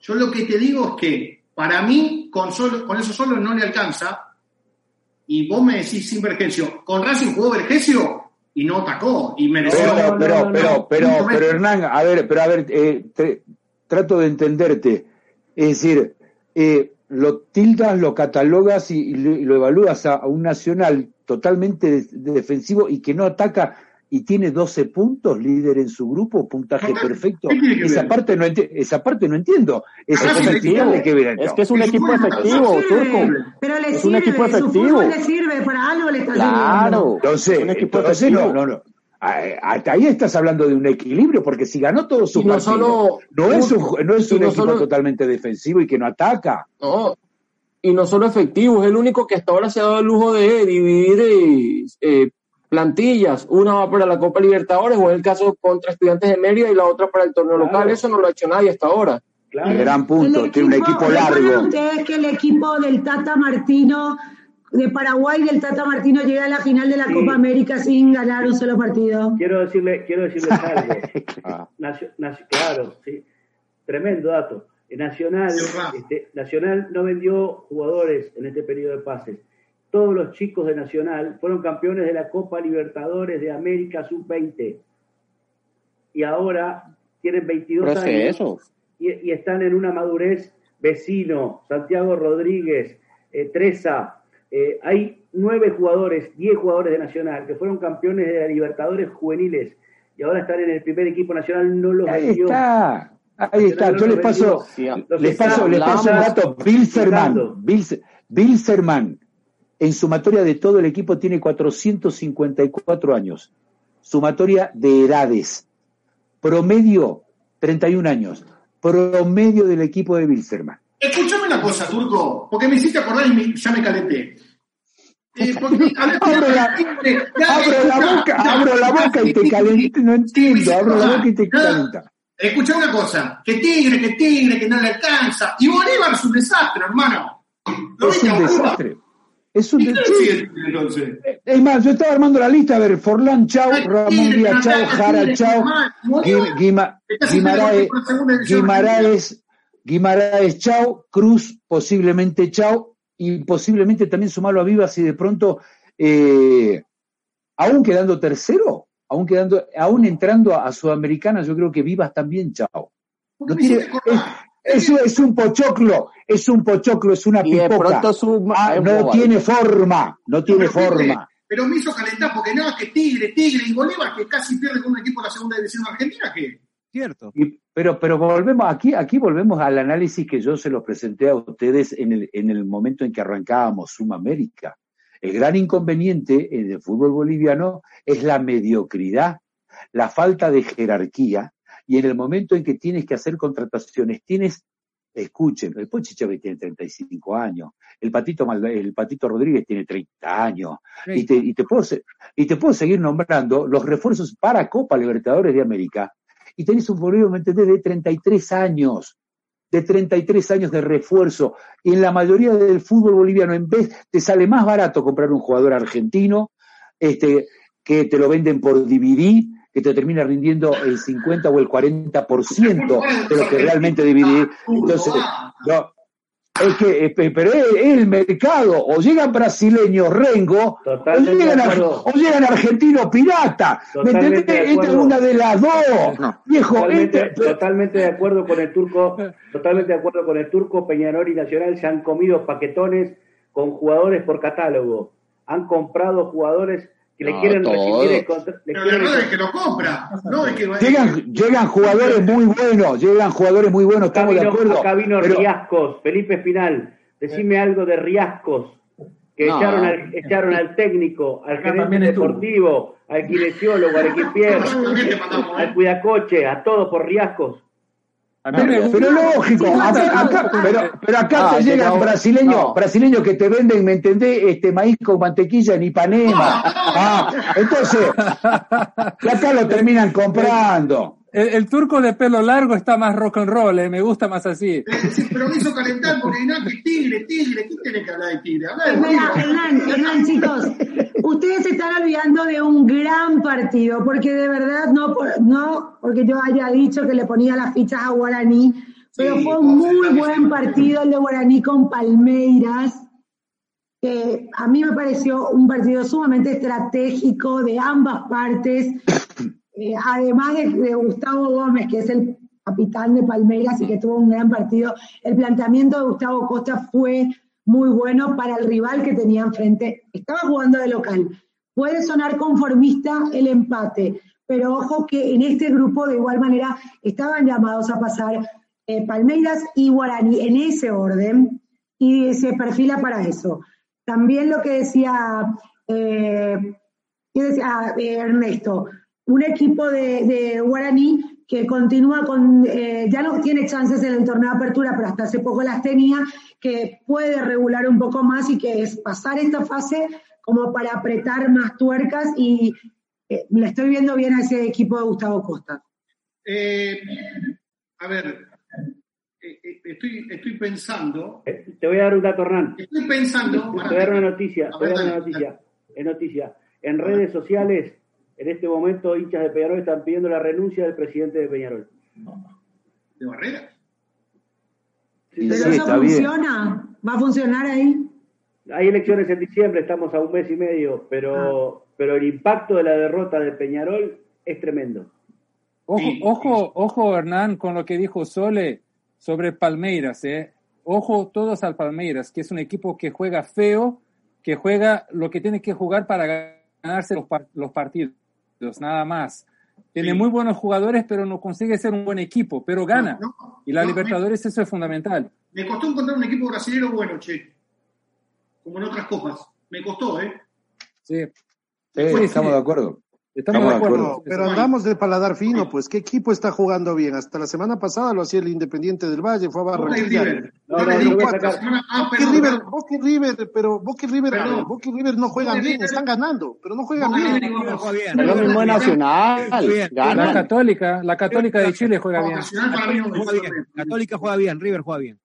Yo lo que te digo es que para mí, con, solo, con eso solo no le alcanza. Y vos me decís sin Vergesio. Con Racing jugó Vergesio y no atacó. Y mereció. Pero, pero, no, pero, no. pero, pero. Hernán, a ver, pero a ver, eh, te- trato de entenderte. Es decir, eh, lo tildas, lo catalogas y, y lo, y lo evalúas a, a un nacional totalmente de- de defensivo y que no ataca y tiene 12 puntos, líder en su grupo, puntaje perfecto. ¿Qué tiene que Esa parte, no enti- esa parte no entiendo. Esa cosa entiendo. que ver Es que es un Es equipo bueno, efectivo, Sirve, Turco. Pero le Es un sirve, equipo su efectivo. fútbol le sirve, para algo le está Claro. sirviendo. Entonces, Un equipo entonces no, efectivo. no, no. Ah, Hasta ahí estás hablando de un equilibrio, porque si ganó todos sus no partidos, solo- no es un, no es un no equipo solo- totalmente defensivo y que no ataca. No, y no solo efectivo, es el único que hasta ahora se ha dado el lujo de dividir eh, eh, plantillas. Una va para la Copa Libertadores, o en el caso contra Estudiantes de Mérida, y la otra para el torneo Claro. local. Eso no lo ha hecho nadie hasta ahora. Claro. Gran punto, El tiene un equipo ¿recuerdan largo. ustedes que el equipo del Tata Martino de Paraguay del Tata Martino llega a la final de la Sí. Copa América sin ganar un solo partido? Quiero decirle, quiero decirles algo. Ah, Nacio- nacio- claro, sí. Tremendo dato. Nacional, este, Nacional no vendió jugadores en este periodo de pases. Todos los chicos de Nacional fueron campeones de la Copa Libertadores de América Sub-20. Y ahora tienen 22 años Proceso. y, y están en una madurez vecino, Santiago Rodríguez, eh, Treza, Eh, hay nueve jugadores, diez jugadores de Nacional que fueron campeones de la Libertadores juveniles y ahora están en el primer equipo nacional, no los Ahí vendió. está. Ahí está. Yo les paso, les paso, les paso un dato. Bilzerman, explicando. En sumatoria de todo el equipo tiene 454 años. Sumatoria de edades. Promedio, 31 años. Promedio del equipo de Bilzerman. Escúchame una cosa, Turco, porque me hiciste acordar y me- ya me calenté. Eh, porque- a ver, Abro la, abro boca, abro la boca y te calento, no entiendo, abro la boca y te Ya. calenta. Escucha una cosa, que Tigre, que Tigre, que no le alcanza. Y Bolívar es un desastre, hermano. ¿Lo Es un desastre. Es un ¿Y qué desastre. decide Tigre, entonces? Es más, yo estaba armando la lista, a ver, Forlán, chau, Ramón Díaz, chau, Jara, chau, Gui- Guima- Guimaraes, Guimaraes, chau, Cruz, posiblemente chau, y posiblemente también sumarlo a Vivas y de pronto, eh, aún quedando tercero, aún quedando, aún entrando a, a Sudamericana, yo creo que Vivas también chau. No tiene, es, eso es un pochoclo, es un pochoclo, es una Y de pipoca. pronto Ah, no tiene forma, no tiene forma. Pero me hizo calentar porque no, que Tigre, Tigre y Bolívar, que casi pierde con un equipo de la segunda división argentina, que Cierto. Y- pero, pero volvemos, aquí, aquí volvemos al análisis que yo se los presenté a ustedes en el, en el momento en que arrancábamos Sumamérica. El gran inconveniente en el fútbol boliviano es la mediocridad, la falta de jerarquía, y en el momento en que tienes que hacer contrataciones, tienes, escuchen, el Pochi Chávez tiene 35 años, el Patito, el Patito Rodríguez tiene 30 años, y te, y, te puedo, y te puedo seguir nombrando los refuerzos para Copa Libertadores de América, y tenés un Bolívar, ¿me entendés?, de 33 años, de 33 años de refuerzo. Y en la mayoría del fútbol boliviano, en vez, te sale más barato comprar un jugador argentino, este, que te lo venden por DVD, que te termina rindiendo el 50 o el 40% de lo que realmente DVD. Entonces, no, es que, eh, pe- pero es, es el mercado, o llegan brasileños rengo, o llegan, de ar- acuerdo. o llegan argentinos pirata. ¿Me Totalmente entendés? de Esta es una de las dos. Viejo, Totalmente, este- totalmente de acuerdo con el turco, totalmente de acuerdo con el turco, Peñarol y Nacional se han comido paquetones con jugadores por catálogo. Han comprado jugadores que le No, quieren recibir el contra- Pero quieren- la verdad es que lo compra. No es que Llegan, llegan jugadores muy buenos, llegan jugadores muy buenos, estamos de acuerdo. acá vino pero- Riascos, Felipe Espinal. Decime algo de Riascos, que No. echaron, al, echaron al técnico, al Acá gerente deportivo, al kinesiólogo, al equipier, al cuidacoche, a todos por Riascos. Pero, pero lógico, acá, acá- pero, pero acá Ah, te llegan pero- brasileños, no. brasileños que te venden, ¿me entendés? Este maíz con mantequilla en Ipanema. Ah, entonces, acá lo terminan comprando. El, el turco de pelo largo está más rock and roll, eh, me gusta más así. Pero me hizo calentar porque no, que Tigre, Tigre, ¿qué tiene que hablar de Tigre? Habla de Bolívar. Hernán, Hernán, chicos, ustedes se están olvidando de un gran partido, porque de verdad no, por- no porque yo haya dicho que le ponía las fichas a Guaraní, pero Sí, fue un muy buen partido el de Guaraní con Palmeiras, que a mí me pareció un partido sumamente estratégico de ambas partes, eh, además de, de Gustavo Gómez, que es el capitán de Palmeiras y que tuvo un gran partido, el planteamiento de Gustavo Costa fue muy bueno para el rival que tenía enfrente. Estaba jugando de local. Puede sonar conformista el empate, pero ojo que en este grupo de igual manera estaban llamados a pasar eh, Palmeiras y Guaraní en ese orden y se perfila para eso. También lo que decía, eh, ¿qué decía eh, Ernesto, un equipo de, de Guaraní que continúa con, eh, ya no tiene chances en el torneo de apertura, pero hasta hace poco las tenía, que puede regular un poco más y que es pasar esta fase como para apretar más tuercas y eh, le estoy viendo bien a ese equipo de Gustavo Costa. Eh, a ver, eh, eh, estoy, estoy pensando, Eh, Te voy a dar un dato, Hernán. estoy pensando, Te voy a dar una noticia, te voy a dar una dale, noticia, es noticia. En redes sociales, en este momento, hinchas de Peñarol están pidiendo la renuncia del presidente de Peñarol. de Barrera. Pero Sí, eso está bien. funciona, va a funcionar ahí. Hay elecciones en diciembre, estamos a un mes y medio, pero, Ah. pero el impacto de la derrota de Peñarol es tremendo. Ojo, Sí. ojo, ojo, Hernán, con lo que dijo Sole sobre Palmeiras, ¿eh? Ojo todos al Palmeiras, que es un equipo que juega feo, que juega lo que tiene que jugar para ganarse los, los partidos, nada más. Tiene muy buenos jugadores, pero no consigue ser un buen equipo, pero gana. y la Libertadores eso es fundamental. Me costó encontrar un equipo brasileño bueno, che. Como en otras copas. Me costó, ¿eh? Sí. Sí, estamos de acuerdo. Estamos, de acuerdo. Pero andamos de paladar fino, pues. ¿Qué equipo está jugando bien? Hasta la semana pasada lo hacía el Independiente del Valle, fue a Barranquilla. No, no, no, Boca River, Boca River, pero Boca River, Boca River no juegan bien, están ganando, pero no juegan bien. Es lo mismo Nacional. La Católica, la Católica de Chile juega bien. Católica juega bien, River juega bien.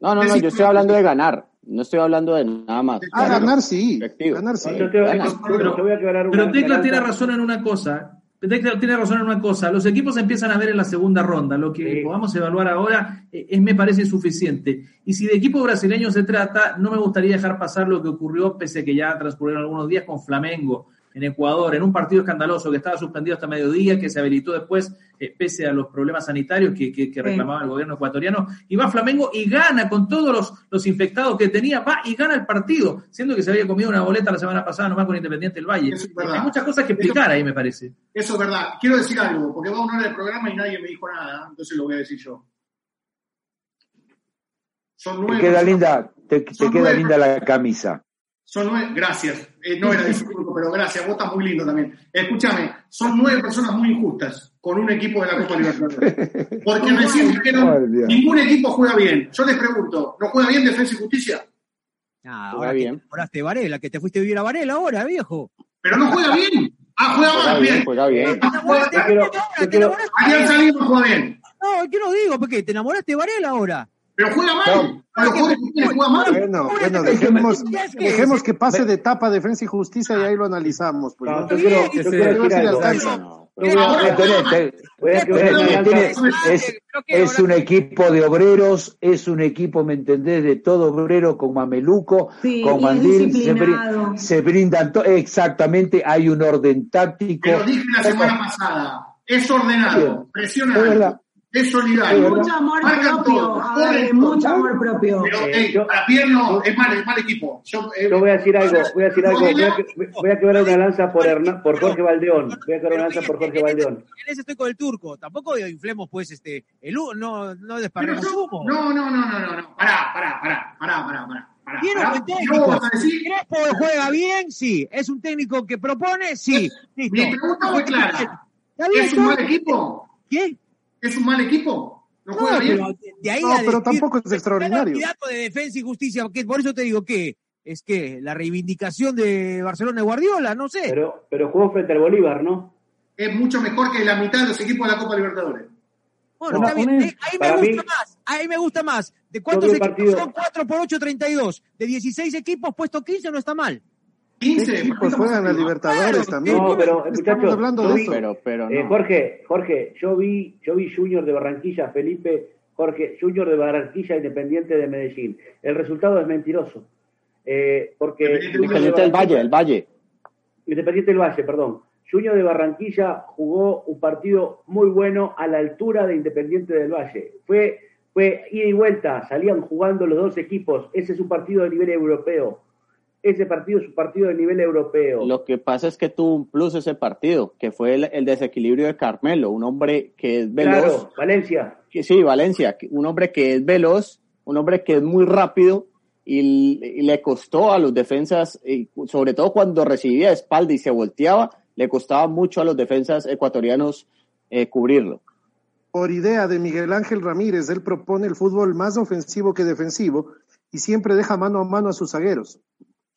No, no, no, yo estoy hablando de ganar. No estoy hablando de nada más. Ah, ganar sí. Ganar sí. Pero, Tecla tiene razón en una cosa. Tecla tiene razón en una cosa. Los equipos empiezan a ver en la segunda ronda. Lo que podamos evaluar ahora eh, es, me parece suficiente. Y si de equipo brasileño se trata, no me gustaría dejar pasar lo que ocurrió, pese a que ya transcurrieron algunos días con Flamengo en Ecuador, en un partido escandaloso que estaba suspendido hasta mediodía, que se habilitó después, eh, pese a los problemas sanitarios que, que, reclamaba el gobierno ecuatoriano, y va Flamengo y gana con todos los, los infectados que tenía, va y gana el partido, siendo que se había comido una boleta la semana pasada nomás con Independiente del Valle. Hay muchas cosas que explicar ahí, me parece. Eso es verdad. Quiero decir algo, porque va a una hora del programa y nadie me dijo nada, entonces lo voy a decir yo. Son nueve te queda linda, te, queda linda la camisa. Son nueve, gracias. Eh, no era de su grupo, pero gracias. Vos estás muy lindo también. Escúchame, son nueve personas muy injustas con un equipo de la Copa Libertadores. Porque recién dijeron, ningún equipo juega bien. Yo les pregunto, ¿no juega bien Defensa y Justicia? Ah, ahora bien. te Varela, que te fuiste a vivir a Varela ahora, viejo. Pero no juega bien. Ah, juega más bien. Juega bien. Alianza Lima juega bien. No, ¿qué no digo? Porque te enamoraste de Varela ahora. Pero juega mal. Bueno, bueno, dejemos, dejemos que pase de etapa defensa y justicia y ahí lo analizamos. Pues, no, yo quiero, yo quiero decir algo. Es un equipo de obreros, es un equipo, ¿me entendés? De todo obrero con mameluco, con mandil, se, se, brindan, exactamente, hay un orden táctico. Lo dije la semana pasada, es ordenado, presionado es solidario. Mucho amor propio. mucho amor propio. Pero eh, para Pierno es mal, es mal equipo. Yo, eh, voy a decir algo, voy a decir algo. Voy a, voy a quebrar una lanza por, Hernán, por Jorge Valdeón. Voy a quebrar una lanza por Jorge Valdeón. En ese estoy con el turco. Tampoco inflemos, pues, este, el no, no desparremos humo. No, no, no, no, no, no. Pará, pará, pará, pará, pará, pará. ¿Quién es el técnico? ¿Crespo juega bien? Sí. ¿Es un técnico que propone? Sí. Mi pregunta fue clara. ¿Es un mal equipo? ¿Qué? ¿Es un mal equipo? No juega bien. Pero de ahí no, pero tampoco es extraordinario. de defensa y justicia, que por eso te digo que es que la reivindicación de Barcelona de Guardiola, no sé. Pero, pero jugó frente al Bolívar, ¿no? Es mucho mejor que la mitad de los equipos de la Copa Libertadores. Bueno, está bien. Eh, ahí me gusta más. Ahí me gusta más. ¿De cuántos equipos son 4 por 8, 32? De 16 equipos, puesto 15 no está mal. 15 equipos juegan a Libertadores también. No, pero muchachos, hablando de Pero, pero eh, Jorge, Jorge, yo vi, yo vi Junior de Barranquilla, Felipe, Jorge, Junior de Barranquilla, Independiente de Medellín. El resultado es mentiroso. Eh, porque Independiente del Valle, el Valle. Independiente del Valle, perdón. Junior de Barranquilla jugó un partido muy bueno a la altura de Independiente del Valle. Fue, fue ida y vuelta, salían jugando los dos equipos. Ese es un partido de nivel europeo ese partido es un partido de nivel europeo. Lo que pasa es que tuvo un plus ese partido, que fue el, desequilibrio de Carmelo, un hombre que es veloz. Claro, Valencia. Que, sí, Valencia, un hombre que es veloz, un hombre que es muy rápido y, le costó a los defensas, sobre todo cuando recibía espalda y se volteaba, le costaba mucho a los defensas ecuatorianos eh, cubrirlo. Por idea de Miguel Ángel Ramírez, él propone el fútbol más ofensivo que defensivo y siempre deja mano a mano a sus zagueros.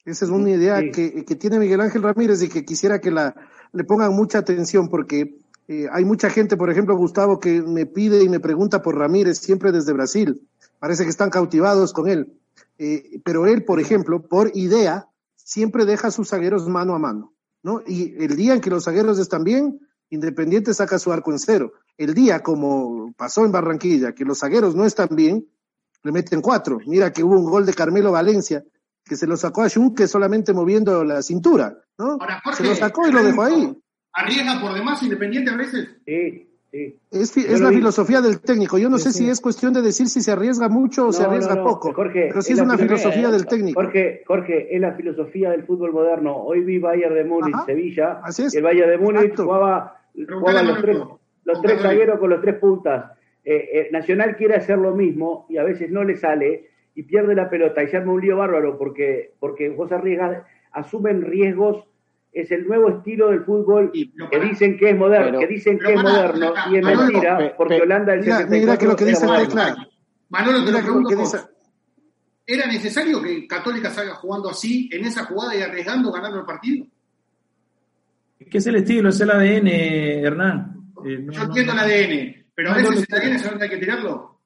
Esa es una idea que, que, tiene Miguel Ángel Ramírez y que quisiera que la, le pongan mucha atención porque eh, hay mucha gente, por ejemplo, Gustavo, que me pide y me pregunta por Ramírez siempre desde Brasil. Parece que están cautivados con él. Eh, pero él, por ejemplo, por idea, siempre deja a sus zagueros mano a mano. ¿no? Y el día en que los zagueros están bien, Independiente saca su arco en cero. El día, como pasó en Barranquilla, que los zagueros no están bien, le meten cuatro. Mira que hubo un gol de Carmelo Valencia que se lo sacó a Junque solamente moviendo la cintura, ¿no? se lo sacó y lo dejó ahí. ¿Arriesga por demás Independiente a veces? Sí, Es, fi- es la filosofía del técnico. Yo no sé si es cuestión de decir si se arriesga mucho o se arriesga no, no, poco. Jorge, pero sí es es una filosofía- del técnico. Jorge, Jorge, es la filosofía del fútbol moderno. Hoy vi Bayern de Múnich, Ajá, Sevilla. así es. y El Bayern de Múnich Exacto. jugaba, jugaba los tres, los tres zagueros con los tres puntas. Eh, eh, Nacional quiere hacer lo mismo y a veces no le sale y pierde la pelota y se arma un lío bárbaro porque, porque vos arriesgas, asumen riesgos. Es el nuevo estilo del fútbol que dicen que es moderno, Pero- que dicen que es moderno y es Manolo, mentira pe- porque Holanda Mira, 74 mira que lo que era dice. Tecla. Manolo, te lo pregunto que vos. dice- ¿Era necesario que Católica salga jugando así, en esa jugada y arriesgando, ganando el partido? Que es el estilo, es el ADN, Hernán. Eh, no- Yo no- entiendo el ADN, pero a No, no veces el ADN saben que hay que tirarlo.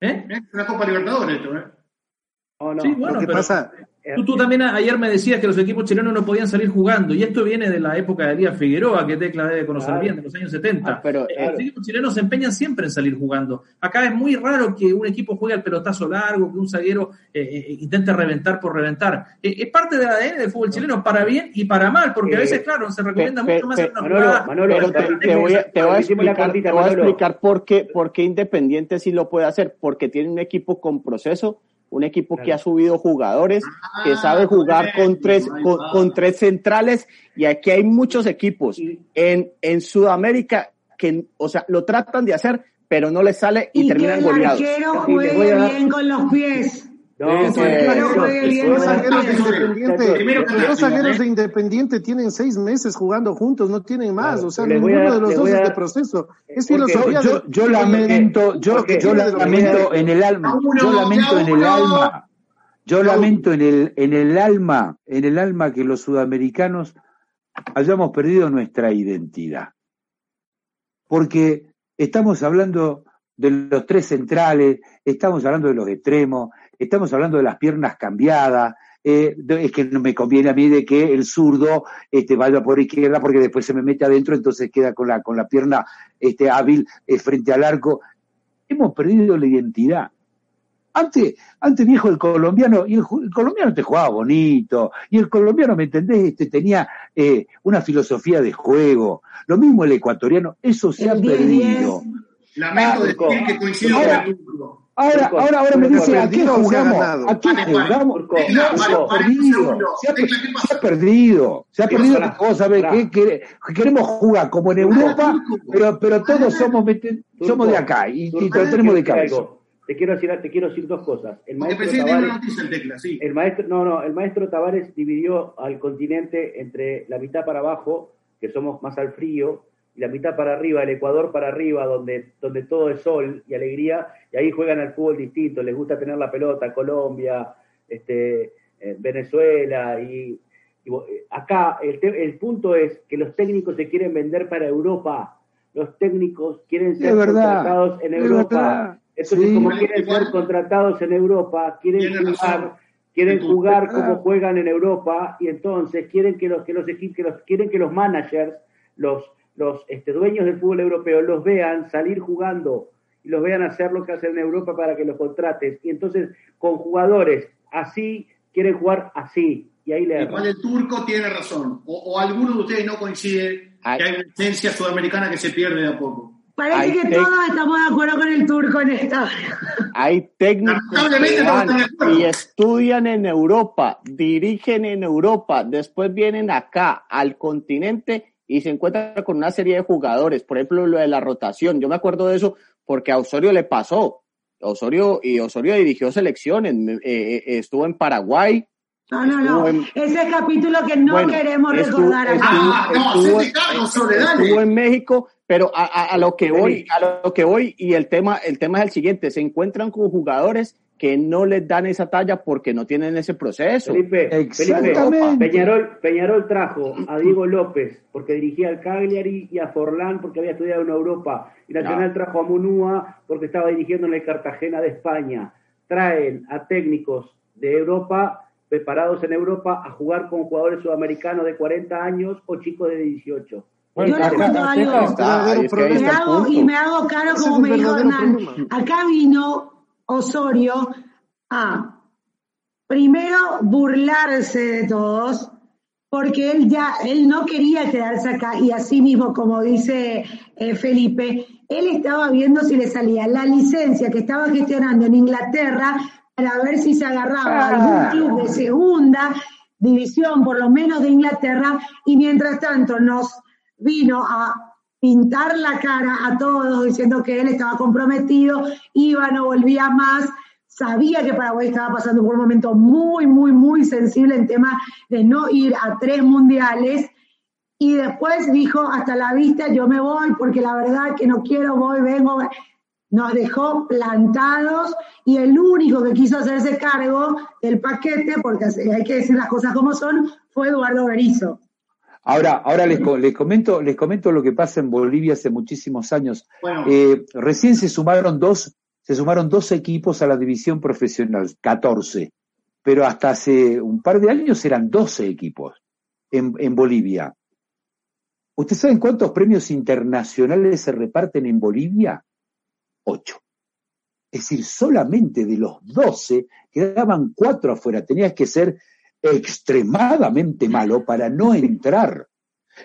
¿Eh? Es una Copa Libertadores esto, ¿eh? Sí, bueno, Lo que pero pasa- tú, tú también ayer me decías que los equipos chilenos no podían salir jugando, y esto viene de la época de Elías Figueroa, que Tecla debe conocer Claro. bien, de los años 70. Ah, pero, Eh, los equipos chilenos se empeñan siempre en salir jugando. Acá es muy raro que un equipo juegue al pelotazo largo, que un zaguero eh, eh, intente reventar por reventar. Eh, es parte del ADN del fútbol chileno, para bien y para mal, porque a veces, claro, se recomienda pe- mucho más pe- una Manolo, jugada. Manolo, Pero te, voy a, te voy a Hicimos la explicar, te voy a explicar por qué, por qué Independiente sí lo puede hacer, porque tiene un equipo con proceso, un equipo que ha subido jugadores, que sabe jugar con tres, con, con tres centrales, y aquí hay muchos equipos en, en Sudamérica que, o sea, lo tratan de hacer, pero no les sale y, Y que terminan el goleados. arquero juegue bien con los pies. No, Los zagueros de. Independiente, tienen seis meses jugando juntos, no tienen más. Claro, o sea, a ninguno de los dos a es de proceso. Es filosofía yo, del- yo lamento, yo, yo lamento en el alma, yo lamento en el alma, yo lamento en el, en el alma, en el alma que los sudamericanos hayamos perdido nuestra identidad. Porque estamos hablando de los tres centrales, estamos hablando de los extremos, estamos hablando de las piernas cambiadas, eh, es que no me conviene a mí de que el zurdo este, vaya por izquierda porque después se me mete adentro, entonces queda con la, con la pierna este, hábil eh, frente al arco. Hemos perdido la identidad. Antes, antes viejo el colombiano, y el, colombiano te jugaba bonito, y el colombiano, ¿me entendés? Este, tenía eh, una filosofía de juego. Lo mismo el ecuatoriano, eso se ha El 10-10. perdido. Lamento decir que coincido con el turco. Ahora, Turco, ahora, ahora me dice, ¿a qué jugamos? ¿A qué jugamos? Se ha perdido, se ha, perdido, sabés Pará. que, que- que queremos jugar como en Europa, pero, pero todos somos, somos de acá y, lo tenemos de te quiero decir cabeza. Te quiero decir, te quiero decir dos cosas. El maestro una Tavares, el maestro, no, no, el maestro Tavares dividió al continente entre la mitad para abajo, que somos más al frío, y la mitad para arriba, el Ecuador para arriba, donde, donde todo es sol y alegría, y ahí juegan al fútbol distinto, les gusta tener la pelota, Colombia, este, eh, Venezuela, y, eh, acá el, te- el punto es que los técnicos se quieren vender para Europa, los técnicos quieren ser contratados en Europa. Entonces, Sí. como quieren ser contratados en Europa, quieren jugar, quieren jugar como juegan en Europa y entonces quieren que los que los equipos, que los, quieren que los managers, los los este, dueños del fútbol europeo los vean salir jugando y los vean hacer lo que hacen en Europa para que los contrates y entonces con jugadores así quieren jugar así y ahí le Igual el turco tiene razón. O, o alguno de ustedes no coincide Ay. que hay una esencia sudamericana que se pierde de a poco. Parece Hay que tec- todos estamos de acuerdo con el turco en esta. Hay técnicos que van y estudian en Europa, dirigen en Europa, después vienen acá al continente y se encuentran con una serie de jugadores. Por ejemplo, lo de la rotación. Yo me acuerdo de eso porque a Osorio le pasó. Osorio y Osorio dirigió selecciones, eh, eh, estuvo en Paraguay. No, no, no. estuvo en- Ese capítulo que no bueno, queremos estuvo- recordar estuvo- Ah, no, estuvo- Sole, dale. estuvo en México, pero a, a- a lo que voy, a lo que voy, y el tema, el tema es el siguiente, se encuentran con jugadores que no les dan esa talla porque no tienen ese proceso. Felipe, Felipe, Exactamente. Peñarol, Peñarol trajo a Diego López porque dirigía al Cagliari y a Forlán porque había estudiado en Europa. Y Nacional trajo a Munúa porque estaba dirigiendo en el Cartagena de España. Traen a técnicos de Europa, preparados en Europa, a jugar con jugadores sudamericanos de 40 años o chicos de 18. Bueno, Yo les cuento algo. está, Me hago, y me hago caro como me dijo Hernán. Acá vino Osorio a primero burlarse de todos porque él ya, él no quería quedarse acá y así mismo, como dice eh, Felipe, él estaba viendo si le salía la licencia que estaba gestionando en Inglaterra para ver si se agarraba algún Ah. club de segunda división, por lo menos de Inglaterra, y mientras tanto nos vino a pintar la cara a todos diciendo que él estaba comprometido, iba, no volvía más, sabía que Paraguay estaba pasando por un momento muy, muy, muy sensible en tema de no ir a tres mundiales, y después dijo, hasta la vista, yo me voy porque la verdad que no quiero, voy, vengo. Nos dejó plantados y el único que quiso hacerse cargo del paquete, porque hay que decir las cosas como son, fue Eduardo Berizzo. Ahora, ahora les, les comento, les comento lo que pasa en Bolivia hace muchísimos años. Bueno. Eh, recién se sumaron dos, se sumaron dos equipos a la división profesional, 14, pero hasta hace un par de años eran 12 equipos en, en Bolivia. ¿Ustedes saben cuántos premios internacionales se reparten en Bolivia? Ocho. Es decir, solamente de los 12 quedaban cuatro afuera. Tenías que ser extremadamente malo para no entrar.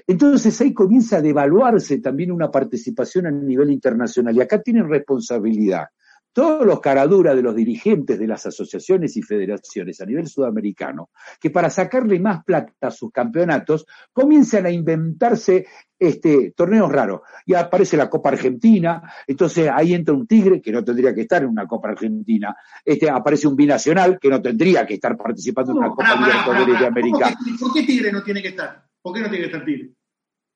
Entonces ahí comienza a devaluarse también una participación a nivel internacional. Y acá tienen responsabilidad todos los caraduras de los dirigentes de las asociaciones y federaciones a nivel sudamericano, que para sacarle más plata a sus campeonatos comienzan a inventarse este, torneos raros. Y aparece la Copa Argentina, entonces ahí entra un Tigre que no tendría que estar en una Copa Argentina, este, aparece un binacional que no tendría que estar participando en una Copa Libertadores de. América. ¿Por qué- ¿Por qué Tigre no tiene que estar? ¿Por qué no tiene que estar Tigre?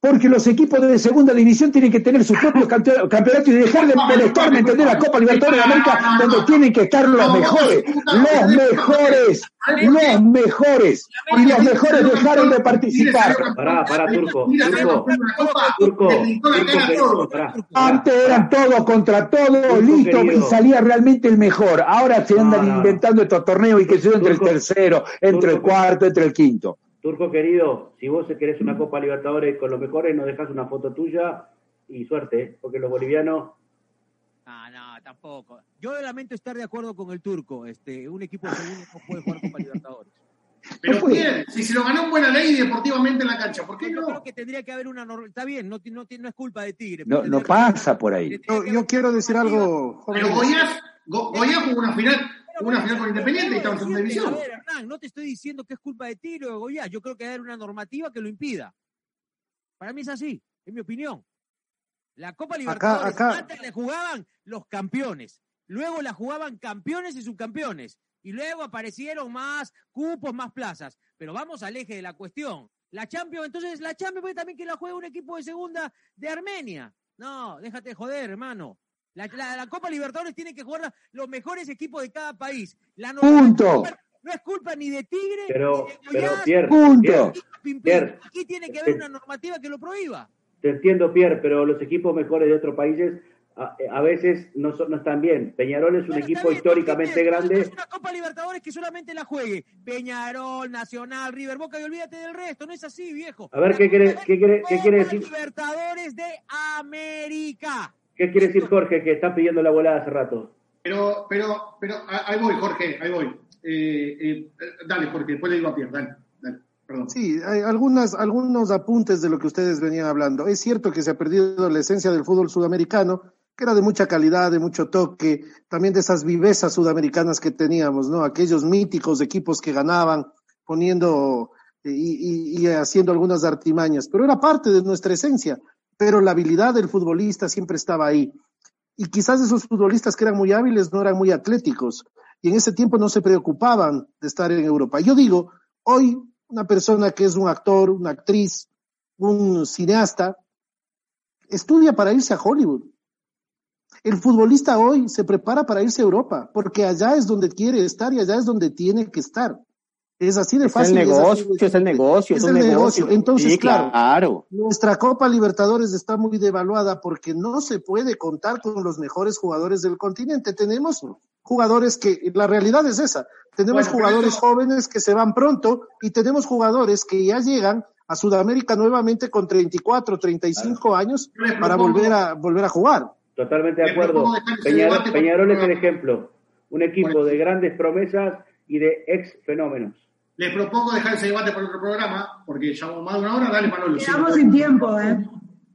Porque los equipos de segunda división tienen que tener sus propios campe- campeonatos y dejar de molestar, ¿me entendés? La Copa Libertadores de América, donde tienen que estar los mejores, los mejores, los mejores, y los mejores dejaron de participar. Pará, pará, Turco. Turco. Turco. Turco, querido, pará. Antes eran todos contra todos, listo, y salía realmente el mejor. Ahora se andan inventando estos torneos y que se entre el tercero, entre el cuarto, entre el quinto. Turco querido, si vos querés una Copa Libertadores con los mejores, no dejas una foto tuya y suerte, ¿eh? porque los bolivianos. Ah, no, tampoco. Yo lamento estar de acuerdo con el turco. Este, un equipo de segundo no puede jugar Copa Libertadores. Pero bien, si se lo ganó en buena ley y deportivamente en la cancha, ¿por qué Yo no? creo que tendría que haber una norma. Está bien, no, no, no es culpa de Tigre. No, pasa por ahí. Yo, yo quiero decir algo, Pero Go- jugó una final, una final con Independiente y estaba en segunda A división. ver, Hernán, no te estoy diciendo que es culpa de Tigre o de Goiás. Yo creo que hay una normativa que lo impida. Para mí es así, es mi opinión. La Copa Libertadores acá- antes la jugaban los campeones, luego la jugaban campeones y subcampeones, y luego aparecieron más cupos, más plazas. Pero vamos al eje de la cuestión. La Champions, entonces la Champions también que la juegue un equipo de segunda de Armenia. No, déjate de joder, hermano. La, la- la Copa Libertadores tiene que jugar los mejores equipos de cada país. La Punto. no es culpa ni de Tigre Pero, ni de pero Goiás, Pierre, Punto. Pierre, Aquí tiene que haber una normativa que lo prohíba. te entiendo, Pierre, pero los equipos mejores de otros países a, a veces no, son- no están bien. Peñarol es un equipo históricamente grande. Es una Copa Libertadores que solamente la juegue Peñarol, Nacional, River, Boca y olvídate del resto. No es así, viejo. A ver, ¿qué quiere, qué quiere, qué quiere Copa decir? Libertadores de América. ¿Qué quiere decir Jorge que está pidiendo la volada hace rato? Pero, pero, pero, ahí voy, Jorge, ahí voy. Eh, eh, dale, Jorge, después le digo a Pierre, dale, dale, perdón. Sí, hay algunas, algunos apuntes de lo que ustedes venían hablando. Es cierto que se ha perdido la esencia del fútbol sudamericano, que era de mucha calidad, de mucho toque, también de esas vivezas sudamericanas que teníamos, ¿no? Aquellos míticos equipos que ganaban poniendo eh, y, y- y haciendo algunas artimañas, pero era parte de nuestra esencia. Pero la habilidad del futbolista siempre estaba ahí. Y quizás esos futbolistas que eran muy hábiles no eran muy atléticos y en ese tiempo no se preocupaban de estar en Europa. Yo digo, hoy una persona que es un actor, una actriz, un cineasta, estudia para irse a Hollywood. El futbolista hoy se prepara para irse a Europa, porque allá es donde quiere estar y allá es donde tiene que estar. Es así de Es fácil. el es así negocio, de es el negocio, es el negocio. negocio. Entonces, Sí, claro, claro. nuestra Copa Libertadores está muy devaluada porque no se puede contar con los mejores jugadores del continente. Tenemos jugadores que, la realidad es esa, tenemos Bueno, jugadores eso- jóvenes que se van pronto y tenemos jugadores que ya llegan a Sudamérica nuevamente con 34, 35 años Yo les para volver a, volver a jugar. Totalmente de acuerdo. Peñarol es el ejemplo. Un equipo de grandes promesas y de ex fenómenos. Les propongo dejar ese debate para otro programa, porque ya vamos más de una hora. Dale, Manolo. Quedamos sin tiempo, ¿eh?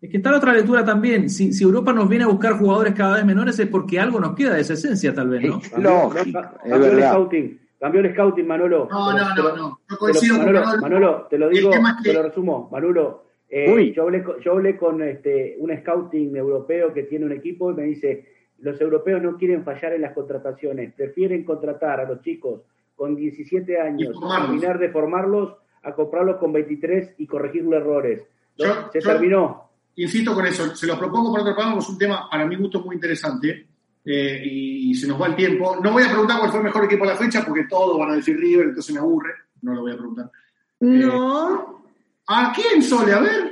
Es que está la otra lectura también. Si, si Europa nos viene a buscar jugadores cada vez menores es porque algo nos queda de esa esencia, tal vez, ¿no? Lógico, cambió el scouting. Cambió el scouting, Manolo. No, no, no, no. Yo te lo- coincido con Manolo, Manolo. Manolo, te lo digo, que- te lo resumo. Manolo, eh, Uy. yo hablé, con, yo hablé con este, un scouting europeo que tiene un equipo y me dice, los europeos no quieren fallar en las contrataciones, prefieren contratar a los chicos con 17 años, formarlos. terminar de formarlos, a comprarlos con 23 y corregirle errores. Yo- Se yo- terminó. Insisto con eso, se lo propongo para otro programa, porque es un tema para mi gusto muy interesante eh, y se nos va el tiempo. No voy a preguntar cuál fue el mejor equipo de la fecha, porque todos van a decir River, entonces me aburre. No lo voy a preguntar. No, ¿A quién, Sole? A ver.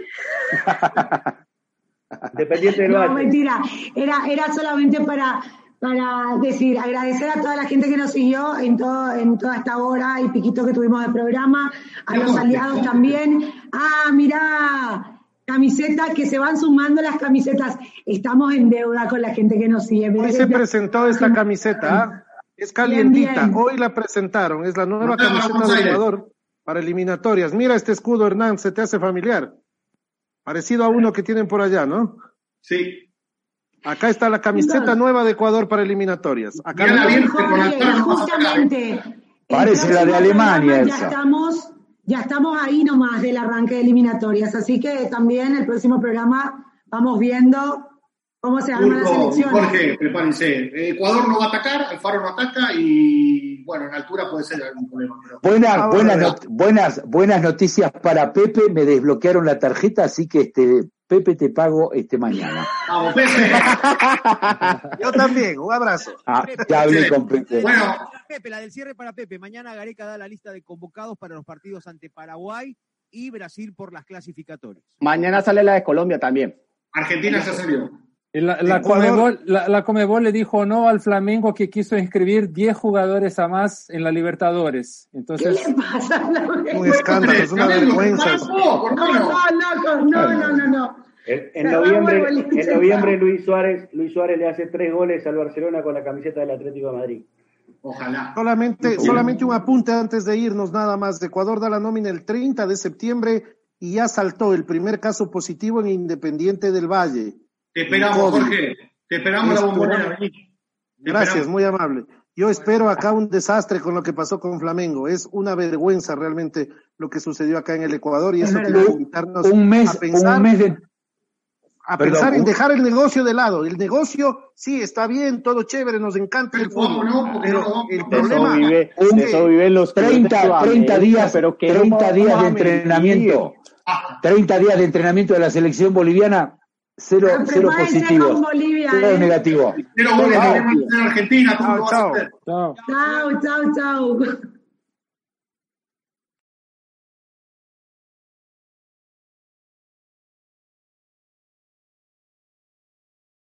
Dependiente del no, mentira. Era, era solamente para, para decir, agradecer a toda la gente que nos siguió en, todo, en toda esta hora y piquito que tuvimos de programa, a los aliados también. Ah, mirá, camisetas que se van sumando las camisetas. Estamos en deuda con la gente que nos sigue. Hoy se presentó esta camiseta, ¿ah? es calientita. Bien, bien. Hoy la presentaron, es la nueva camiseta de. Ecuador para eliminatorias. Mira este escudo, Hernán, se te hace familiar. Parecido a uno que tienen por allá, ¿no? Sí. Acá está la camiseta nueva de Ecuador para eliminatorias. Acá con la ¿eh? justamente. Parece la de Alemania Ya esa. estamos, ya estamos ahí nomás del arranque de eliminatorias, así que también el próximo programa vamos viendo cómo se arman las Turco, elecciones. Jorge, prepárense. Ecuador no va a atacar, Alfaro no ataca y, bueno, en altura puede ser algún problema. Pero... Buenas, Ah, buenas, bueno. not- buenas, buenas noticias para Pepe. Me desbloquearon la tarjeta, así que este Pepe te pago este mañana. Vamos, Pepe. Yo también, un abrazo. Ah, ya hablé con Pepe. Bueno, Pepe, la del cierre para Pepe. Mañana Gareca da la lista de convocados para los partidos ante Paraguay y Brasil por las clasificatorias. Mañana sale la de Colombia también. Argentina ya salió. La, la, Comebol, la, la Comebol le dijo no al Flamengo que quiso inscribir 10 jugadores a más en la Libertadores. ¿Qué Entonces, le pasa a la Un escándalo, es una vergüenza. No, no, no, no, no. En, noviembre, en noviembre. Luis Suárez, Luis Suárez le hace tres goles al Barcelona con la camiseta del Atlético de Madrid. Ojalá. Solamente, solamente un apunte antes de irnos, nada más. Ecuador da la nómina el 30 de septiembre y ya saltó el primer caso positivo en Independiente del Valle. Te esperamos. Jorge. Te esperamos la bombonera. Gracias, esperamos. muy amable. Yo espero acá un desastre con lo que pasó con Flamengo. Es una vergüenza realmente lo que sucedió acá en el Ecuador y Es eso tiene que invitarnos Un mes, a pensar, un mes de a perdón, pensar en dejar el negocio de lado. El negocio, sí, está bien, todo chévere, nos encanta el Pero ¿cómo fútbol. no? Porque Pero no, el problema vive, es de que eso viven los clubes de 30, 30 Sudamérica, días, pero que 30 no días de entrenamiento. Basta. 30 días de entrenamiento de la selección boliviana, cero, cero positivos, Bolivia, cero ¿eh? negativo. Ser Argentina. Chao, chao, chao.